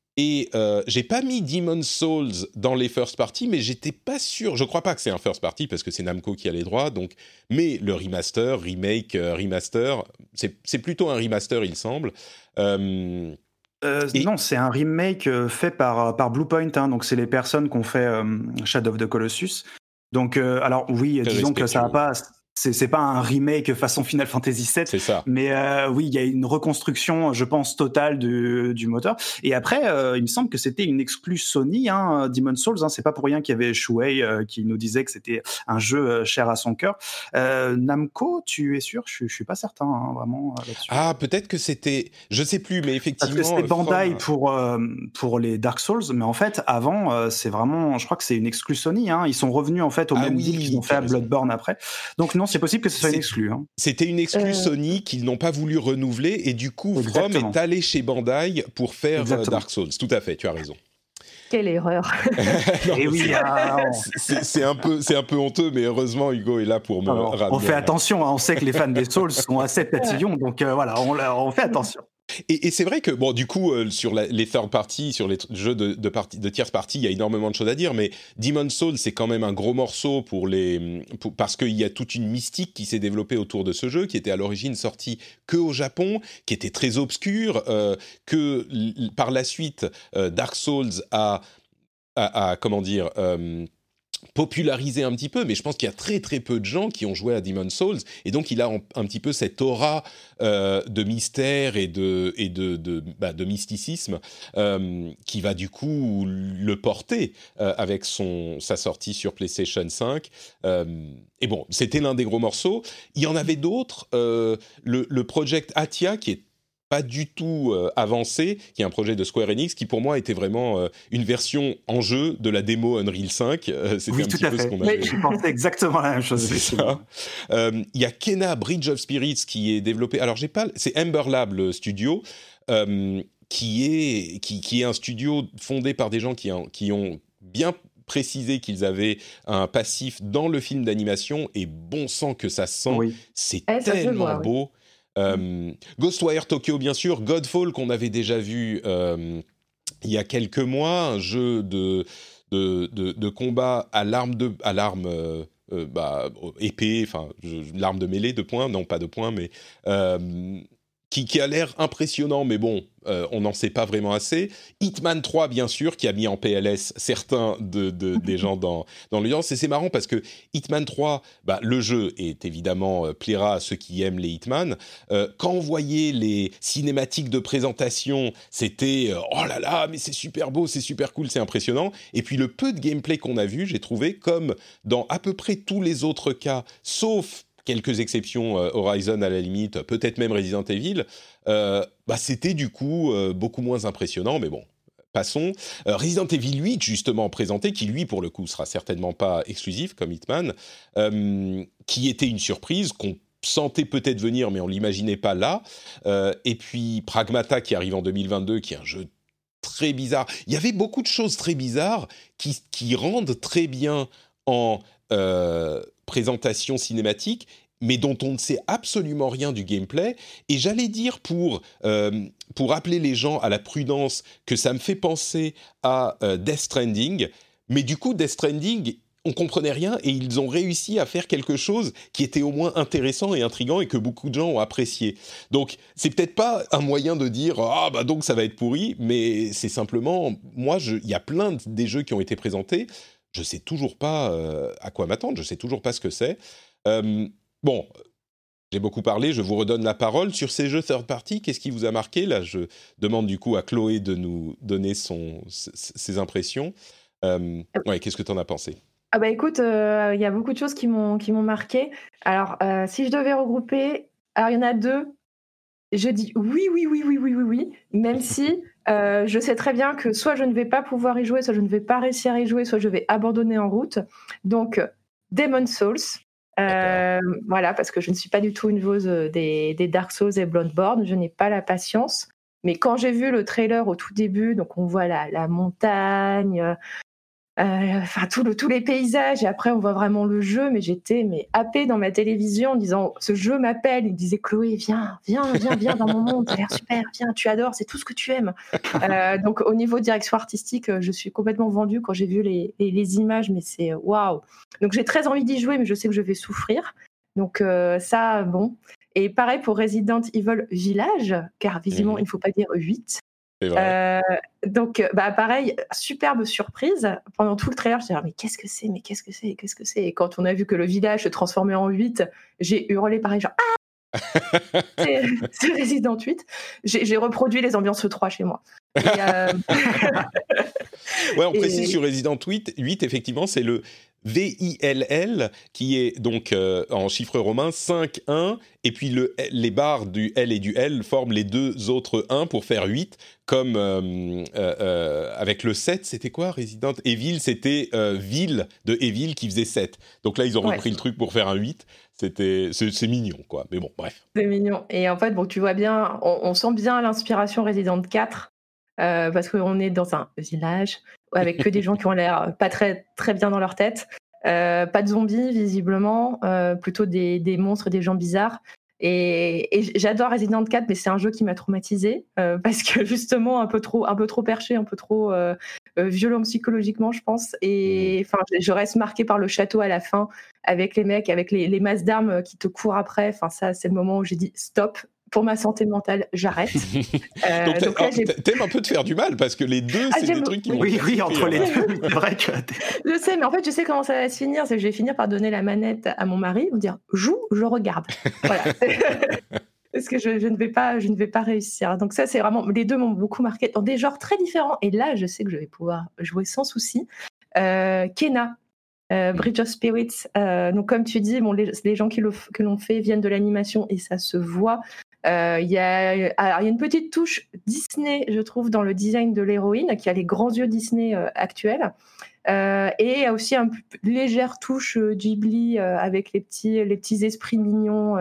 Et euh, j'ai pas mis Demon's Souls dans les first party, mais j'étais pas sûr. Je crois pas que c'est un first party parce que c'est Namco qui a les droits. Donc, mais le remaster, remake, euh, remaster, c'est plutôt un remaster, il semble. Euh, Non, c'est un remake fait par, par Bluepoint. Hein, donc, c'est les personnes qui ont fait Shadow of the Colossus. Donc, alors oui, disons que ça va pas c'est pas un remake façon Final Fantasy VII. C'est ça. Mais euh, oui, il y a une reconstruction, je pense, totale du, du moteur. Et après, euh, il me semble que c'était une exclue Sony, hein, Demon Souls. Hein, c'est pas pour rien qu'il y avait Shuei euh, qui nous disait que c'était un jeu cher à son cœur. Namco, tu es sûr? Je, je suis pas certain, hein, vraiment. ah, peut-être que c'était, je sais plus, mais effectivement. C'était Bandai pour pour les Dark Souls, mais en fait, avant, c'est vraiment, je crois que c'est une exclue Sony. Hein. Ils sont revenus en fait au ah même deal qu'ils ont fait à Bloodborne après. Donc non, c'est possible que ce soit une exclue. Hein. C'était une exclue euh. Sony qu'ils n'ont pas voulu renouveler et du coup, From est allé chez Bandai pour faire euh, Dark Souls. Tout à fait, tu as raison. Quelle erreur Et oui, c'est un peu, c'est un peu honteux, mais heureusement Hugo est là pour me ramener. On fait attention, hein. on sait que les fans des Souls sont assez tatillons, donc euh, voilà, on, on, fait attention. Et, c'est vrai que, bon, du coup, euh, sur les third parties, sur les jeux de, de, de tierce partie, il y a énormément de choses à dire, mais Demon's Soul, c'est quand même un gros morceau pour les, parce qu'il y a toute une mystique qui s'est développée autour de ce jeu, qui était à l'origine sorti que au Japon, qui était très obscur, euh, que par la suite, euh, Dark Souls a, a, a comment dire, popularisé un petit peu, mais je pense qu'il y a très très peu de gens qui ont joué à Demon's Souls, et donc il a un, petit peu cette aura euh, de mystère et de, et de, de, bah, mysticisme euh, qui va du coup le porter euh, avec son, sa sortie sur PlayStation 5. et bon, c'était l'un des gros morceaux. Il y en avait d'autres. le, le Project Atia, qui est pas du tout euh, avancé, qui est un projet de Square Enix, qui pour moi était vraiment euh, une version en jeu de la démo Unreal 5. Euh, oui, tout à fait. je pensais exactement la même chose. C'est ça. Il y a Kena Bridge of Spirits qui est développé. Alors j'ai pas, c'est Ember Lab le studio. qui est, qui, qui, est un studio fondé par des gens qui, qui ont bien précisé qu'ils avaient un passif dans le film d'animation et bon sang que ça sent. C'est eh, tellement beau. Euh, Ghostwire Tokyo, bien sûr. Godfall, qu'on avait déjà vu euh, il y a quelques mois, un jeu de, de, de, combat à l'arme de à l'arme euh, bah, épée, enfin l'arme de mêlée de points, non pas de points, mais qui, a l'air impressionnant, mais bon, euh, on n'en sait pas vraiment assez. Hitman 3, bien sûr, qui a mis en PLS certains de, des gens dans, dans l'audience. Et c'est marrant parce que Hitman 3, bah, le jeu est évidemment euh, plaira à ceux qui aiment les Hitman. Euh, quand on voyait les cinématiques de présentation, c'était oh là là, mais c'est super beau, c'est super cool, c'est impressionnant. Et puis le peu de gameplay qu'on a vu, j'ai trouvé comme dans à peu près tous les autres cas, sauf quelques exceptions, euh, Horizon à la limite, peut-être même Resident Evil, euh, bah, c'était du coup euh, beaucoup moins impressionnant, mais bon. Passons. Resident Evil 8, justement présenté, qui lui, pour le coup, sera certainement pas exclusif comme Hitman, qui était une surprise qu'on sentait peut-être venir, mais on l'imaginait pas là. et puis Pragmata, qui arrive en 2022, qui est un jeu très bizarre. Il y avait beaucoup de choses très bizarres qui, qui rendent très bien en présentation cinématique mais dont on ne sait absolument rien du gameplay. Et j'allais dire pour, euh, pour appeler les gens à la prudence que ça me fait penser à euh, Death Stranding. Mais du coup, Death Stranding, on comprenait rien et ils ont réussi à faire quelque chose qui était au moins intéressant et intrigant et que beaucoup de gens ont apprécié. Donc, c'est peut-être pas un moyen de dire ah bah donc ça va être pourri, mais c'est simplement moi il y a plein des jeux qui ont été présentés je sais toujours pas euh, à quoi m'attendre, je sais toujours pas ce que c'est. Bon, J'ai beaucoup parlé, je vous redonne la parole. Sur ces jeux third party, qu'est-ce qui vous a marqué? Là, je demande du coup à Chloé de nous donner son, ses impressions. Euh, ouais, qu'est-ce que tu en as pensé? Ah bah écoute, il y a beaucoup de choses qui m'ont qui m'ont marqué. Alors, si je devais regrouper, alors il y en a deux. Je dis oui, oui, oui, oui, oui, oui, oui, même si je sais très bien que soit je ne vais pas pouvoir y jouer, soit je ne vais pas réussir à y jouer, soit je vais abandonner en route. Donc, Demon Souls, euh, voilà, parce que je ne suis pas du tout une vose euh, des, Dark Souls et Bloodborne, je n'ai pas la patience. Mais quand j'ai vu le trailer au tout début, donc on voit la montagne, euh, enfin tous les paysages. Et après on voit vraiment le jeu mais j'étais mais happée dans ma télévision en disant ce jeu m'appelle. Il disait Chloé viens viens viens viens dans mon monde. A l'air super. Viens tu adores. C'est tout ce que tu aimes. Euh, donc au niveau direction artistique euh, je suis complètement vendue quand j'ai vu les, les, images mais c'est waouh. Donc j'ai très envie d'y jouer mais je sais que je vais souffrir. Donc ça bon. Et pareil pour Resident Evil Village car visiblement mmh. il ne faut pas dire 8 euh, donc, bah, pareil, superbe surprise. Pendant tout le trailer, je me disais, mais qu'est-ce que c'est? Mais qu'est-ce que c'est? Qu'est-ce que c'est? Et quand on a vu que le village se transformait en 8, j'ai hurlé pareil, genre, ah c'est Resident 8. J'ai reproduit les ambiances 3 chez moi. Euh, ouais, on précise sur Resident 8, 8 effectivement, c'est le VILL, qui est donc euh, en chiffre romain 5, 1, et puis le, les barres du L et du L forment les deux autres 1 pour faire 8, comme euh, euh, avec le 7, c'était quoi Resident Evil, c'était ville de Evil qui faisait 7. Donc là, ils ont repris le truc pour faire un 8. C'était, c'est, mignon, quoi. Mais bon, bref. C'est mignon. Et en fait, bon, tu vois bien, on, on sent bien l'inspiration Resident 4, parce qu'on est dans un village avec que des gens qui ont l'air pas très, très bien dans leur tête. Euh, pas de zombies, visiblement, euh, plutôt des, des, monstres, des gens bizarres. Et, et j'adore Resident 4, mais c'est un jeu qui m'a traumatisé euh, parce que justement un peu trop, un peu trop perché, un peu trop euh, euh, violent psychologiquement, je pense. Et mmh. enfin, je reste marquée par le château à la fin avec les mecs, avec les, les masses d'armes qui te courent après. Enfin, ça, c'est le moment où j'ai dit stop pour ma santé mentale, j'arrête. Euh, donc, t'aimes un peu te faire du mal parce que les deux, ah, c'est des trucs qui Oui, oui, entre les deux, c'est vrai que. je sais, mais en fait, je sais comment ça va se finir. C'est que je vais finir par donner la manette à mon mari, me dire joue, je regarde. Voilà. parce que je, ne vais pas, je ne vais pas réussir. Donc ça, c'est vraiment les deux m'ont beaucoup marqué dans des genres très différents. Et là, je sais que je vais pouvoir jouer sans souci. Euh, Kena, euh, Bridge of Spirits. Euh, donc comme tu dis, bon, les, les gens qui l'ont fait viennent de l'animation et ça se voit. Euh, il y, a, y, a une petite touche Disney, je trouve, dans le design de l'héroïne, qui a les grands yeux Disney euh, actuels. Euh, et il y a aussi une légère touche Ghibli avec les petits, les petits esprits mignons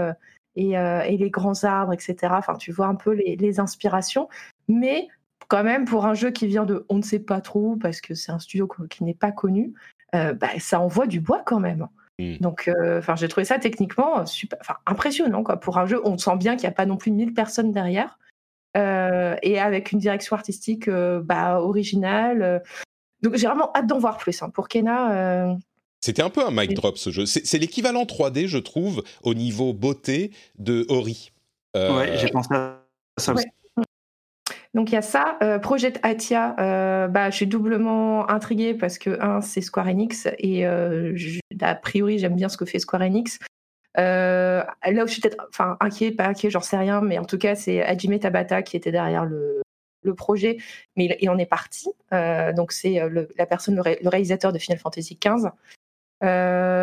et, et, les grands arbres, etc. Enfin, tu vois un peu les, les, inspirations. Mais quand même, pour un jeu qui vient de on ne sait pas trop, parce que c'est un studio qui n'est pas connu, bah, ça envoie du bois quand même. Mmh. Donc, euh, enfin, j'ai trouvé ça techniquement super, impressionnant quoi. Pour un jeu, on sent bien qu'il n'y a pas non plus 1000 personnes derrière. Euh, et avec une direction artistique euh, bah, originale. Donc j'ai vraiment hâte d'en voir plus. Hein. Pour Kena, c'était un peu un mic drop ce jeu. C'est l'équivalent 3D, je trouve, au niveau beauté de Ori. Ouais, j'ai pensé à ça aussi. Donc il y a ça. Euh, Project Atia, euh, bah, je suis doublement intriguée parce que, un, c'est Square Enix et euh, a priori, j'aime bien ce que fait Square Enix. là où je suis peut-être enfin, inquiet, pas inquiet, j'en sais rien, mais en tout cas, c'est Hajime Tabata qui était derrière le, le projet, mais il, en est parti. donc c'est la personne, le, réalisateur de Final Fantasy XV.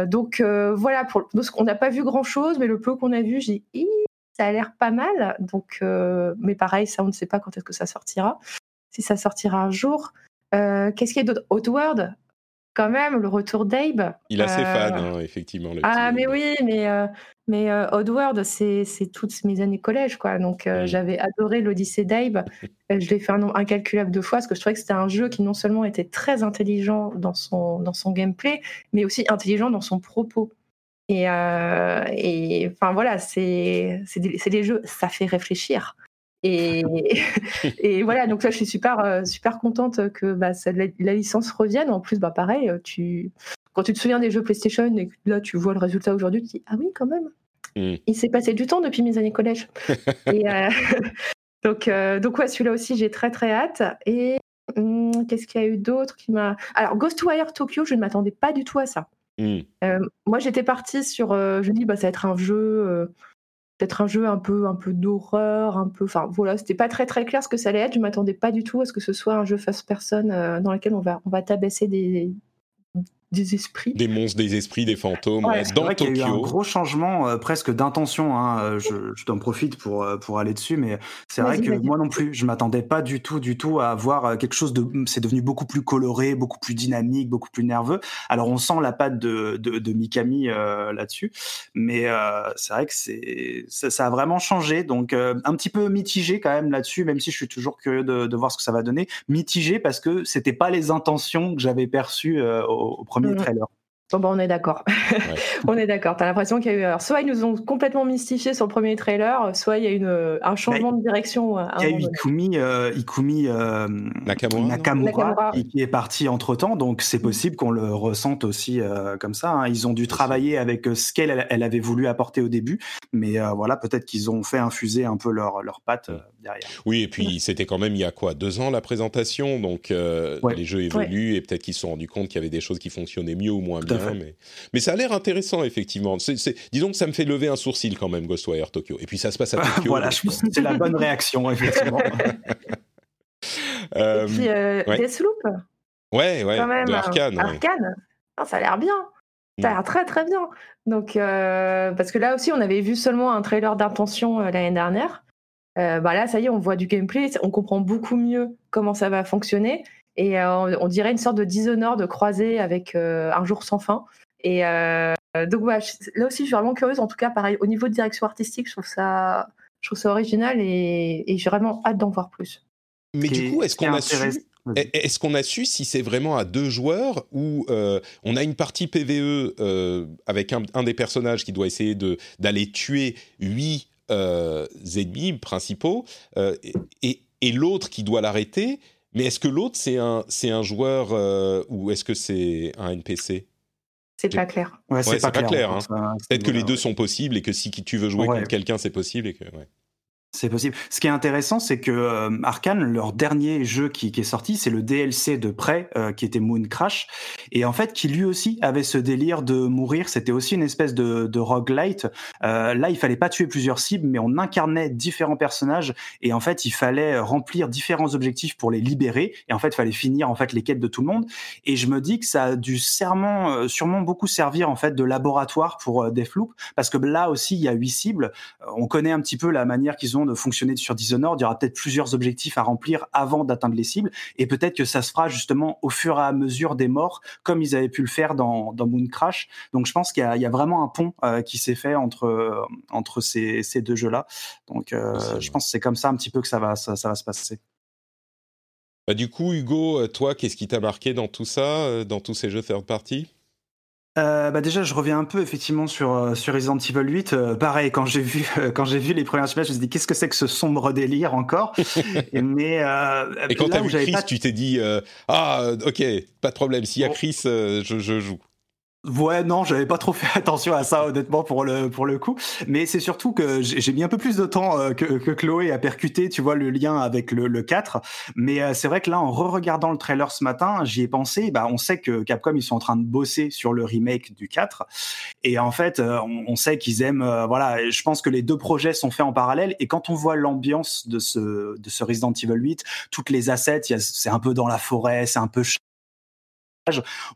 donc voilà, pour, on n'a pas vu grand chose, mais le peu qu'on a vu, j'ai ça a l'air pas mal. Donc, euh, mais pareil, ça, on ne sait pas quand est-ce que ça sortira. Si ça sortira un jour. Euh, qu'est-ce qu'il y a d'autre? Outward, quand même, le retour d'Abe. Il a ses fans, hein, effectivement. ah, mais oui, mais, euh, mais Outward, c'est toutes mes années collège, quoi. Donc, j'avais adoré l'Odyssée d'Abe. je l'ai fait un nombre incalculable de fois parce que je trouvais que c'était un jeu qui non seulement était très intelligent dans son, dans son gameplay, mais aussi intelligent dans son propos. Et, euh, enfin voilà, c'est des jeux, ça fait réfléchir. Et, et, voilà, donc là, je suis super, euh, super contente que bah, la, licence revienne. En plus, bah, pareil, tu, quand tu te souviens des jeux PlayStation et que là, tu vois le résultat aujourd'hui, tu dis Ah oui, quand même, mmh. il s'est passé du temps depuis mes années collège. et, euh, donc, donc, ouais, celui-là aussi, j'ai très, très hâte. Et hum, qu'est-ce qu'il y a eu d'autre qui m'a. Alors, Ghostwire Tokyo, je ne m'attendais pas du tout à ça. Mmh. moi, j'étais partie sur. je me dis, bah, ça va être un jeu peut-être un jeu un peu, un peu d'horreur, un peu. Enfin voilà, c'était pas très très clair ce que ça allait être. Je m'attendais pas du tout à ce que ce soit un jeu first person dans lequel on va, on va tabasser des, des esprits. Des monstres, des esprits, des fantômes. dans vrai Tokyo. Il y a eu un gros changement euh, presque d'intention. Hein. Euh, je, je t'en profite pour, euh, pour aller dessus, mais c'est vrai que moi non plus, je m'attendais pas du tout, du tout à avoir quelque chose de. C'est devenu beaucoup plus coloré, beaucoup plus dynamique, beaucoup plus nerveux. Alors on sent la patte de, de, de Mikami là-dessus, mais c'est vrai que c'est ça, ça, a vraiment changé. Donc un petit peu mitigé quand même là-dessus, même si je suis toujours curieux de, de, voir ce que ça va donner. Mitigé parce que c'était pas les intentions que j'avais perçues au, au premier mm. trailer. Bon, bah, on est d'accord. on est d'accord. T'as l'impression qu'il y a eu. Alors, soit ils nous ont complètement mystifié sur le premier trailer, soit il y a eu un bah, changement de direction. Il y a eu Ikumi, euh, Ikumi euh, Nakamura, qui est parti entre temps, donc c'est possible qu'on le ressente aussi euh, comme ça. Hein. Ils ont dû travailler avec ce qu'elle elle avait voulu apporter au début, mais voilà, peut-être qu'ils ont fait infuser un peu leur, leur patte derrière. Oui, et puis c'était quand même il y a quoi Deux ans la présentation, donc les jeux évoluent et peut-être qu'ils se sont rendus compte qu'il y avait des choses qui fonctionnaient mieux ou moins bien mais, mais ça a l'air intéressant, effectivement. disons que ça me fait lever un sourcil quand même, Ghostwire Tokyo. Et puis ça se passe à Tokyo. voilà, c'est la bonne réaction, effectivement. euh, Et puis, euh, Deathloop Ouais, ouais, de Arkane. Arkane, ah, ça a l'air bien. Ça a l'air très très bien. Donc, euh, parce que là aussi, on avait vu seulement un trailer d'intention euh, l'année dernière. Bah là, ça y est, on voit du gameplay, on comprend beaucoup mieux comment ça va fonctionner. Et euh, on, dirait une sorte de Dishonored croisé avec euh, Un jour sans fin. Et euh, donc là aussi, je suis vraiment curieuse. En tout cas, pareil, au niveau de direction artistique, je trouve ça, je trouve ça original et, j'ai vraiment hâte d'en voir plus. Mais du coup, est-ce qu'on a su est-ce qu'on a su si c'est vraiment à deux joueurs ou on a une partie PVE avec un, des personnages qui doit essayer d'aller tuer huit ennemis principaux et, et l'autre qui doit l'arrêter mais est-ce que l'autre, c'est un, c'est un joueur euh, ou est-ce que c'est un NPC C'est pas clair. Ouais, c'est pas, clair. Hein. Peut-être que les deux sont possibles et que si tu veux jouer contre quelqu'un, c'est possible et que. C'est possible. Ce qui est intéressant, c'est que euh, Arkane, leur dernier jeu qui, est sorti, c'est le DLC de près, euh, qui était Moon Crash, et en fait, qui lui aussi avait ce délire de mourir. C'était aussi une espèce de, de roguelite. Euh, là, il fallait pas tuer plusieurs cibles, mais on incarnait différents personnages, et en fait, il fallait remplir différents objectifs pour les libérer. Et en fait, il fallait finir en fait les quêtes de tout le monde. Et je me dis que ça a dû sûrement, sûrement beaucoup servir en fait de laboratoire pour Deathloop, parce que là aussi, il y a huit cibles. On connaît un petit peu la manière qu'ils ont de fonctionner sur Dishonored, il y aura peut-être plusieurs objectifs à remplir avant d'atteindre les cibles, et peut-être que ça se fera justement au fur et à mesure des morts, comme ils avaient pu le faire dans, dans Moon Crash. Donc je pense qu'il y, a vraiment un pont euh, qui s'est fait entre, entre ces, ces deux jeux-là. Donc euh, je pense que c'est comme ça un petit peu que ça va, ça, va se passer. Bah, du coup, Hugo, euh, toi, qu'est-ce qui t'a marqué dans tout ça, dans tous ces jeux third party? Euh, bah déjà, je reviens un peu effectivement sur euh, sur Resident Evil 8. Euh, pareil, quand j'ai vu quand j'ai vu les premières images, je me suis dit qu'est-ce que c'est que ce sombre délire encore. Et, mais et quand t'as vu Chris, tu t'es dit ah ok, pas de problème. S'il y a Chris, je, je joue. Ouais, non, j'avais pas trop fait attention à ça, honnêtement, pour le, pour le coup. Mais c'est surtout que j'ai mis un peu plus de temps euh, que, que, Chloé à percuter, tu vois, le lien avec le, le 4. Mais euh, c'est vrai que là, en re-regardant le trailer ce matin, j'y ai pensé. Bah, on sait que Capcom, ils sont en train de bosser sur le remake du 4. Et en fait, euh, on, sait qu'ils aiment, voilà, je pense que les deux projets sont faits en parallèle. Et quand on voit l'ambiance de ce, de ce Resident Evil 8, toutes les assets, c'est un peu dans la forêt, c'est un peu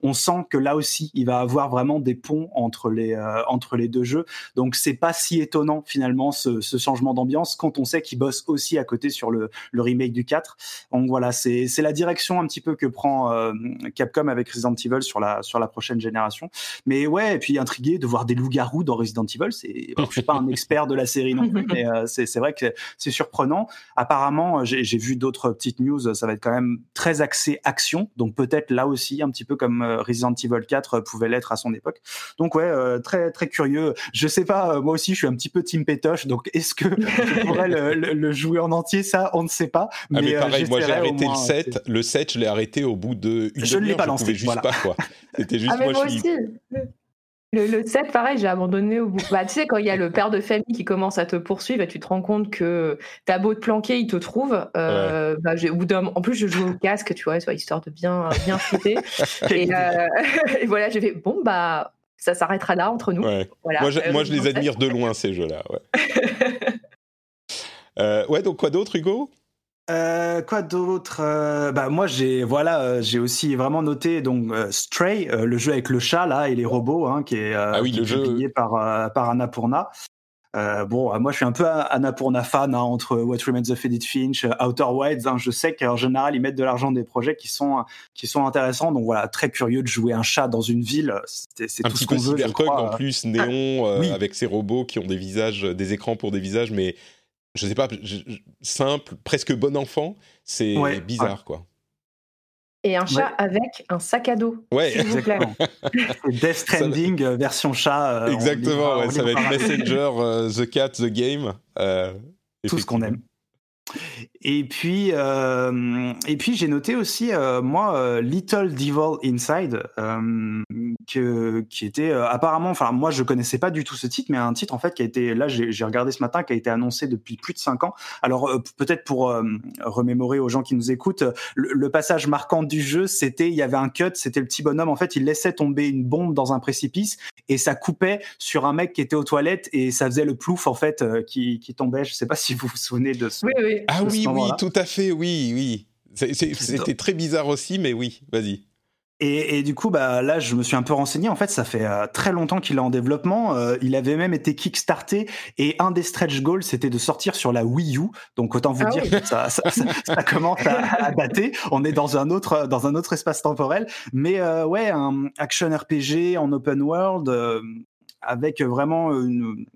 on sent que là aussi, il va avoir vraiment des ponts entre les euh, entre les deux jeux. Donc c'est pas si étonnant finalement ce, changement d'ambiance quand on sait qu'il bosse aussi à côté sur le, le remake du 4. Donc voilà, c'est la direction un petit peu que prend euh, Capcom avec Resident Evil sur la sur la prochaine génération. Mais ouais, et puis intrigué de voir des loups-garous dans Resident Evil. C'est je suis pas un expert de la série non plus, mais euh, c'est c'est vrai que c'est surprenant. Apparemment, j'ai vu d'autres petites news. Ça va être quand même très axé action. Donc peut-être là aussi un petit peu comme euh, Resident Evil 4 pouvait l'être à son époque. Donc ouais, euh, très très curieux. Je sais pas, euh, moi aussi je suis un petit peu team pétoche, donc est-ce que je pourrais le, jouer en entier? Ça, on ne sait pas. Mais, ah mais pareil, moi j'ai arrêté le 7. Le 7, je l'ai arrêté au bout de une Je ne l'ai pas lancé. juste pas quoi. C'était juste ah, moi, aussi. Le, le 7, pareil, j'ai abandonné au bout. Bah, tu sais, quand il y a le père de famille qui commence à te poursuivre et tu te rends compte que t'as beau te planquer, il te trouve. Euh, bah, au bout en plus, je joue au casque, tu vois, histoire de bien, bien et, euh, et, voilà, j'ai fait, bon, bah, ça s'arrêtera là entre nous. Voilà. Moi, je, moi, je les admire de loin, ces jeux-là. Ouais. ouais, donc quoi d'autre, Hugo? Euh, quoi d'autre euh, Bah moi j'ai voilà euh, j'ai aussi vraiment noté donc Stray le jeu avec le chat là et les robots hein, qui est, ah oui, publié par par Annapurna. bon moi je suis un peu Annapurna fan hein, entre What Remains of Edith Finch, Outer Wilds. Hein, je sais qu'en général ils mettent de l'argent des projets qui sont qui sont intéressants donc voilà très curieux de jouer un chat dans une ville c'est tout ce qu'on veut. Un en plus néon avec ces robots qui ont des visages des écrans pour des visages mais je sais pas, simple, presque bon enfant, c'est bizarre, quoi. Et un chat avec un sac à dos. Ouais, exactement. Death Stranding euh, version chat. Euh, exactement, ouais, ça va être Messenger, euh, The Cat, The Game. Tout ce qu'on aime. Et puis, euh, et puis j'ai noté aussi, euh, moi, euh, Little Devil Inside, que, qui était apparemment, enfin, moi, je connaissais pas du tout ce titre, mais un titre, en fait, qui a été, là, j'ai regardé ce matin, qui a été annoncé depuis plus de cinq ans. Alors, peut-être pour remémorer aux gens qui nous écoutent, le, passage marquant du jeu, c'était, il y avait un cut, c'était le petit bonhomme, en fait, il laissait tomber une bombe dans un précipice et ça coupait sur un mec qui était aux toilettes et ça faisait le plouf, en fait, qui, qui tombait. Je sais pas si vous vous souvenez de ce. Oui, oui. Ah oui, oui, tout à fait, oui, oui. C'était très bizarre aussi, mais oui, vas-y. Et, du coup, bah là, je me suis un peu renseigné. En fait, ça fait euh, très longtemps qu'il est en développement. Euh, il avait même été kickstarté et un des stretch goals, c'était de sortir sur la Wii U. Donc autant vous ah dire que ça, ça, commence à, à, dater. On est dans un autre dans un autre espace temporel. Mais euh, ouais, un action RPG en open world avec vraiment une,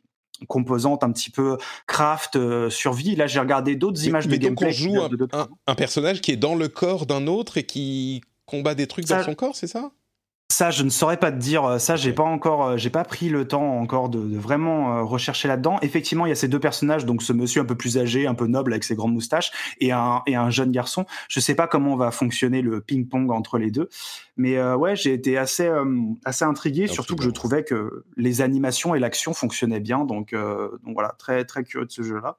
composante un petit peu craft, euh, survie. Là, j'ai regardé d'autres images de gameplay. Donc on joue un, personnage qui est dans le corps d'un autre et qui combat des trucs dans son corps, c'est ça? Ça, je ne saurais pas te dire. Ça, j'ai pas encore, euh, j'ai pas pris le temps encore de, vraiment euh, rechercher là-dedans. Effectivement, il y a ces deux personnages, donc ce monsieur un peu plus âgé, un peu noble avec ses grandes moustaches, et un et un jeune garçon. Je sais pas comment va fonctionner le ping-pong entre les deux, mais euh, ouais, j'ai été assez assez intrigué, surtout que je trouvais que les animations et l'action fonctionnaient bien. Donc donc voilà, très très curieux de ce jeu-là.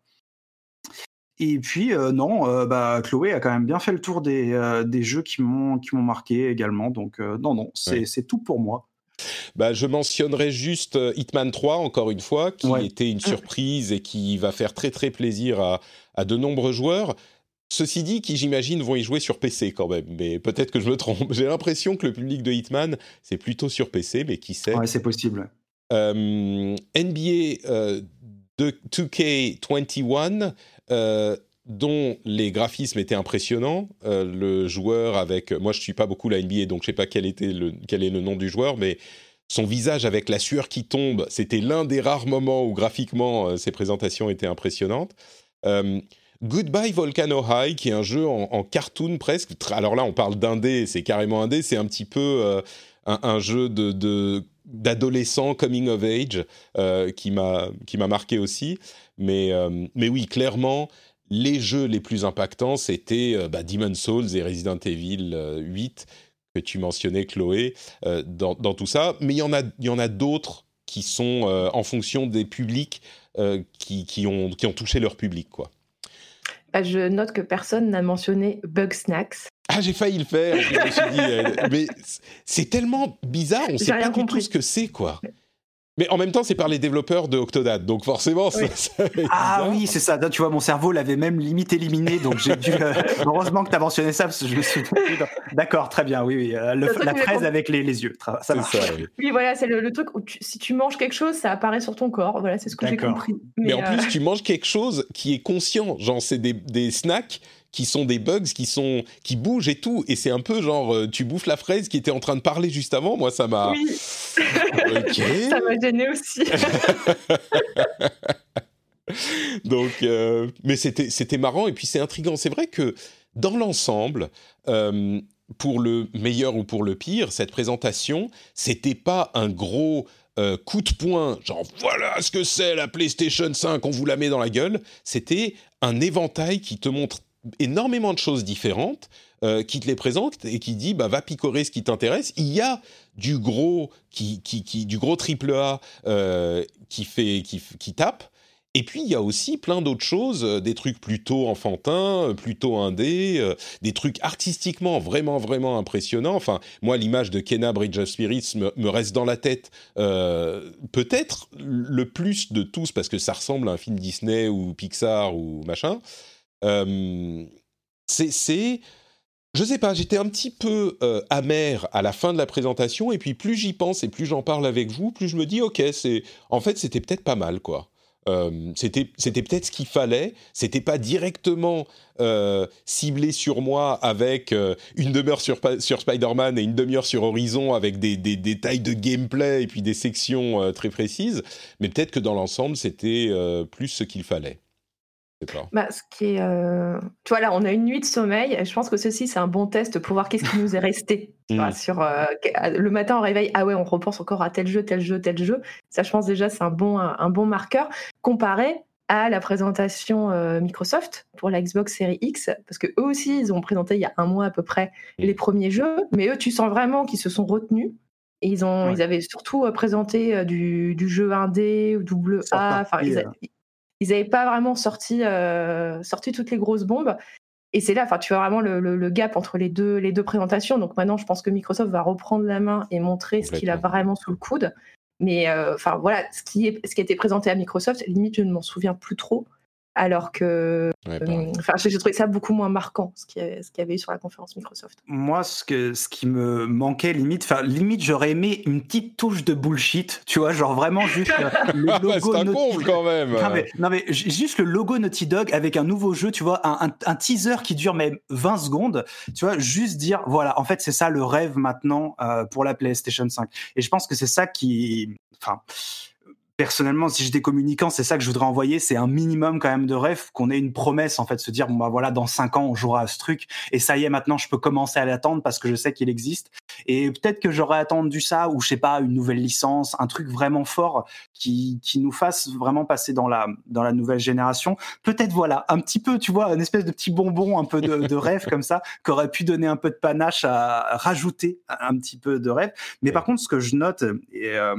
Et puis euh, non, euh, bah, Chloé a quand même bien fait le tour des, euh, des jeux qui m'ont qui m'ont marqué également. Donc non, non, c'est tout pour moi. Bah, je mentionnerai juste Hitman 3, encore une fois, qui était une surprise et qui va faire très très plaisir à, à de nombreux joueurs. Ceci dit, qui j'imagine vont y jouer sur PC quand même, mais peut-être que je me trompe. J'ai l'impression que le public de Hitman, c'est plutôt sur PC, mais qui sait? Ouais, c'est possible. NBA de 2K21 euh, dont les graphismes étaient impressionnants. Euh, le joueur avec, moi je suis pas beaucoup la NBA, donc je sais pas quel était le, quel est le nom du joueur, mais son visage avec la sueur qui tombe, c'était l'un des rares moments où graphiquement euh, ses présentations étaient impressionnantes. Goodbye Volcano High, qui est un jeu en, cartoon presque. Alors là, on parle d'indé, c'est carrément indé, c'est un petit peu un, jeu de, d'adolescent coming of age qui m'a qui m'a marqué aussi. Mais, euh, mais oui, clairement, les jeux les plus impactants, c'était euh, bah, Demon's Souls et Resident Evil 8 euh, que tu mentionnais, Chloé, dans, dans, tout ça. Mais il y en a, il y en a d'autres qui sont en fonction des publics qui, qui, ont, qui ont touché leur public, quoi. Bah, je note que personne n'a mentionné Bug Snacks. Ah, j'ai failli le faire. Je me suis dit, mais c'est tellement bizarre, on ne sait pas du tout ce que c'est, quoi. Mais en même temps, c'est par les développeurs de Octodad, donc forcément, ça, Ah oui, c'est ça. Tu vois, mon cerveau l'avait même limite éliminé, donc j'ai dû. Euh, heureusement que tu as mentionné ça, parce que je me suis. D'accord, très bien, oui, oui. Euh, la fraise avec les, les, yeux. Ça Ça, oui. voilà, c'est le, truc où si tu manges quelque chose, ça apparaît sur ton corps. Voilà, c'est ce que j'ai compris. Mais, en plus, euh, tu manges quelque chose qui est conscient. Genre, c'est des, des snacks qui sont des bugs, qui sont qui bougent et tout. Et c'est un peu genre, euh, tu bouffes la fraise qui était en train de parler juste avant. Moi, ça m'a. Oui. ça m'a gêné aussi. Donc, euh, mais c'était c'était marrant et puis c'est intrigant. C'est vrai que dans l'ensemble. Euh, pour le meilleur ou pour le pire, cette présentation, c'était pas un gros coup de poing, genre voilà ce que c'est la PlayStation 5, on vous la met dans la gueule. C'était un éventail qui te montre énormément de choses différentes, euh, qui te les présente et qui dit bah va picorer ce qui t'intéresse. Il y a du gros qui, qui, qui du gros triple A euh, qui fait qui, qui tape et puis il y a aussi plein d'autres choses, des trucs plutôt enfantins, plutôt indés, des trucs artistiquement vraiment vraiment impressionnants. Enfin, moi l'image de Kenna Bridge of Spirits me, reste dans la tête, peut-être le plus de tous parce que ça ressemble à un film Disney ou Pixar ou machin. C'est je sais pas, j'étais un petit peu euh, amer à la fin de la présentation, et puis plus j'y pense et plus j'en parle avec vous, plus je me dis, ok, c'est, en fait, c'était peut-être pas mal, quoi. Euh, c'était, peut-être ce qu'il fallait. C'était pas directement euh, ciblé sur moi avec une demi-heure sur, sur Spider-Man et une demi-heure sur Horizon avec des, des, détails de gameplay et puis des sections très précises. Mais peut-être que dans l'ensemble, c'était plus ce qu'il fallait. Bah, ce qui est, euh, tu vois, là, on a une nuit de sommeil. Je pense que ceci, c'est un bon test pour voir qu'est-ce qui nous est resté. Mm. sur, euh, le matin, on réveille, ah ouais, on repense encore à tel jeu, tel jeu, tel jeu. Ça, je pense déjà, c'est un bon, un, bon marqueur comparé à la présentation euh, Microsoft pour la Xbox Series X, parce que eux aussi, ils ont présenté il y a un mois à peu près mm. les premiers jeux, mais eux, tu sens vraiment qu'ils se sont retenus. Et ils, ont, ils avaient surtout présenté du, du, jeu indé ou double A. Enfin, ils, ils n'avaient pas vraiment sorti, euh, sorti toutes les grosses bombes. Et c'est là, enfin, tu vois vraiment le, gap entre les deux, les deux présentations. Donc maintenant, je pense que Microsoft va reprendre la main et montrer ce qu'il a vraiment sous le coude. Mais euh, enfin voilà, ce qui, est, ce qui a été présenté à Microsoft, limite, je ne m'en souviens plus trop alors que euh, enfin j'ai trouvé ça beaucoup moins marquant ce qu'il y, avait eu sur la conférence Microsoft. Moi ce que ce qui me manquait limite enfin limite j'aurais aimé une petite touche de bullshit, tu vois, genre vraiment juste le ah logo C'est un Naughty... quand même. Non mais, juste le logo Naughty Dog avec un nouveau jeu, tu vois, un, un, teaser qui dure même 20 secondes, tu vois, juste dire voilà, en fait c'est ça le rêve maintenant euh, pour la PlayStation 5. Et je pense que c'est ça qui enfin personnellement, si j'étais communicant, c'est ça que je voudrais envoyer. C'est un minimum quand même de rêve qu'on ait une promesse en fait, se dire bon bah voilà, dans cinq ans on jouera à ce truc et ça y est, maintenant je peux commencer à l'attendre parce que je sais qu'il existe. Et peut-être que j'aurais attendu ça ou je sais pas une nouvelle licence, un truc vraiment fort qui qui nous fasse vraiment passer dans la dans la nouvelle génération. Peut-être voilà un petit peu, tu vois, une espèce de petit bonbon, un peu de, de rêve comme ça, qui aurait pu donner un peu de panache à rajouter un petit peu de rêve. Mais par contre, ce que je note et euh,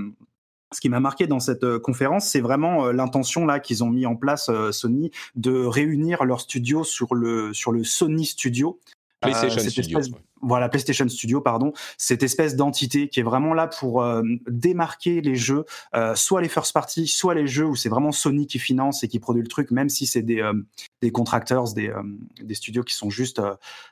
ce qui m'a marqué dans cette euh, conférence, c'est vraiment euh, l'intention là qu'ils ont mis en place euh, Sony de réunir leur studio sur le sur le Sony Studio. PlayStation Studio voilà PlayStation Studio pardon cette espèce d'entité qui est vraiment là pour démarquer les jeux soit les first party soit les jeux où c'est vraiment Sony qui finance et qui produit le truc même si c'est des des contractors des des studios qui sont juste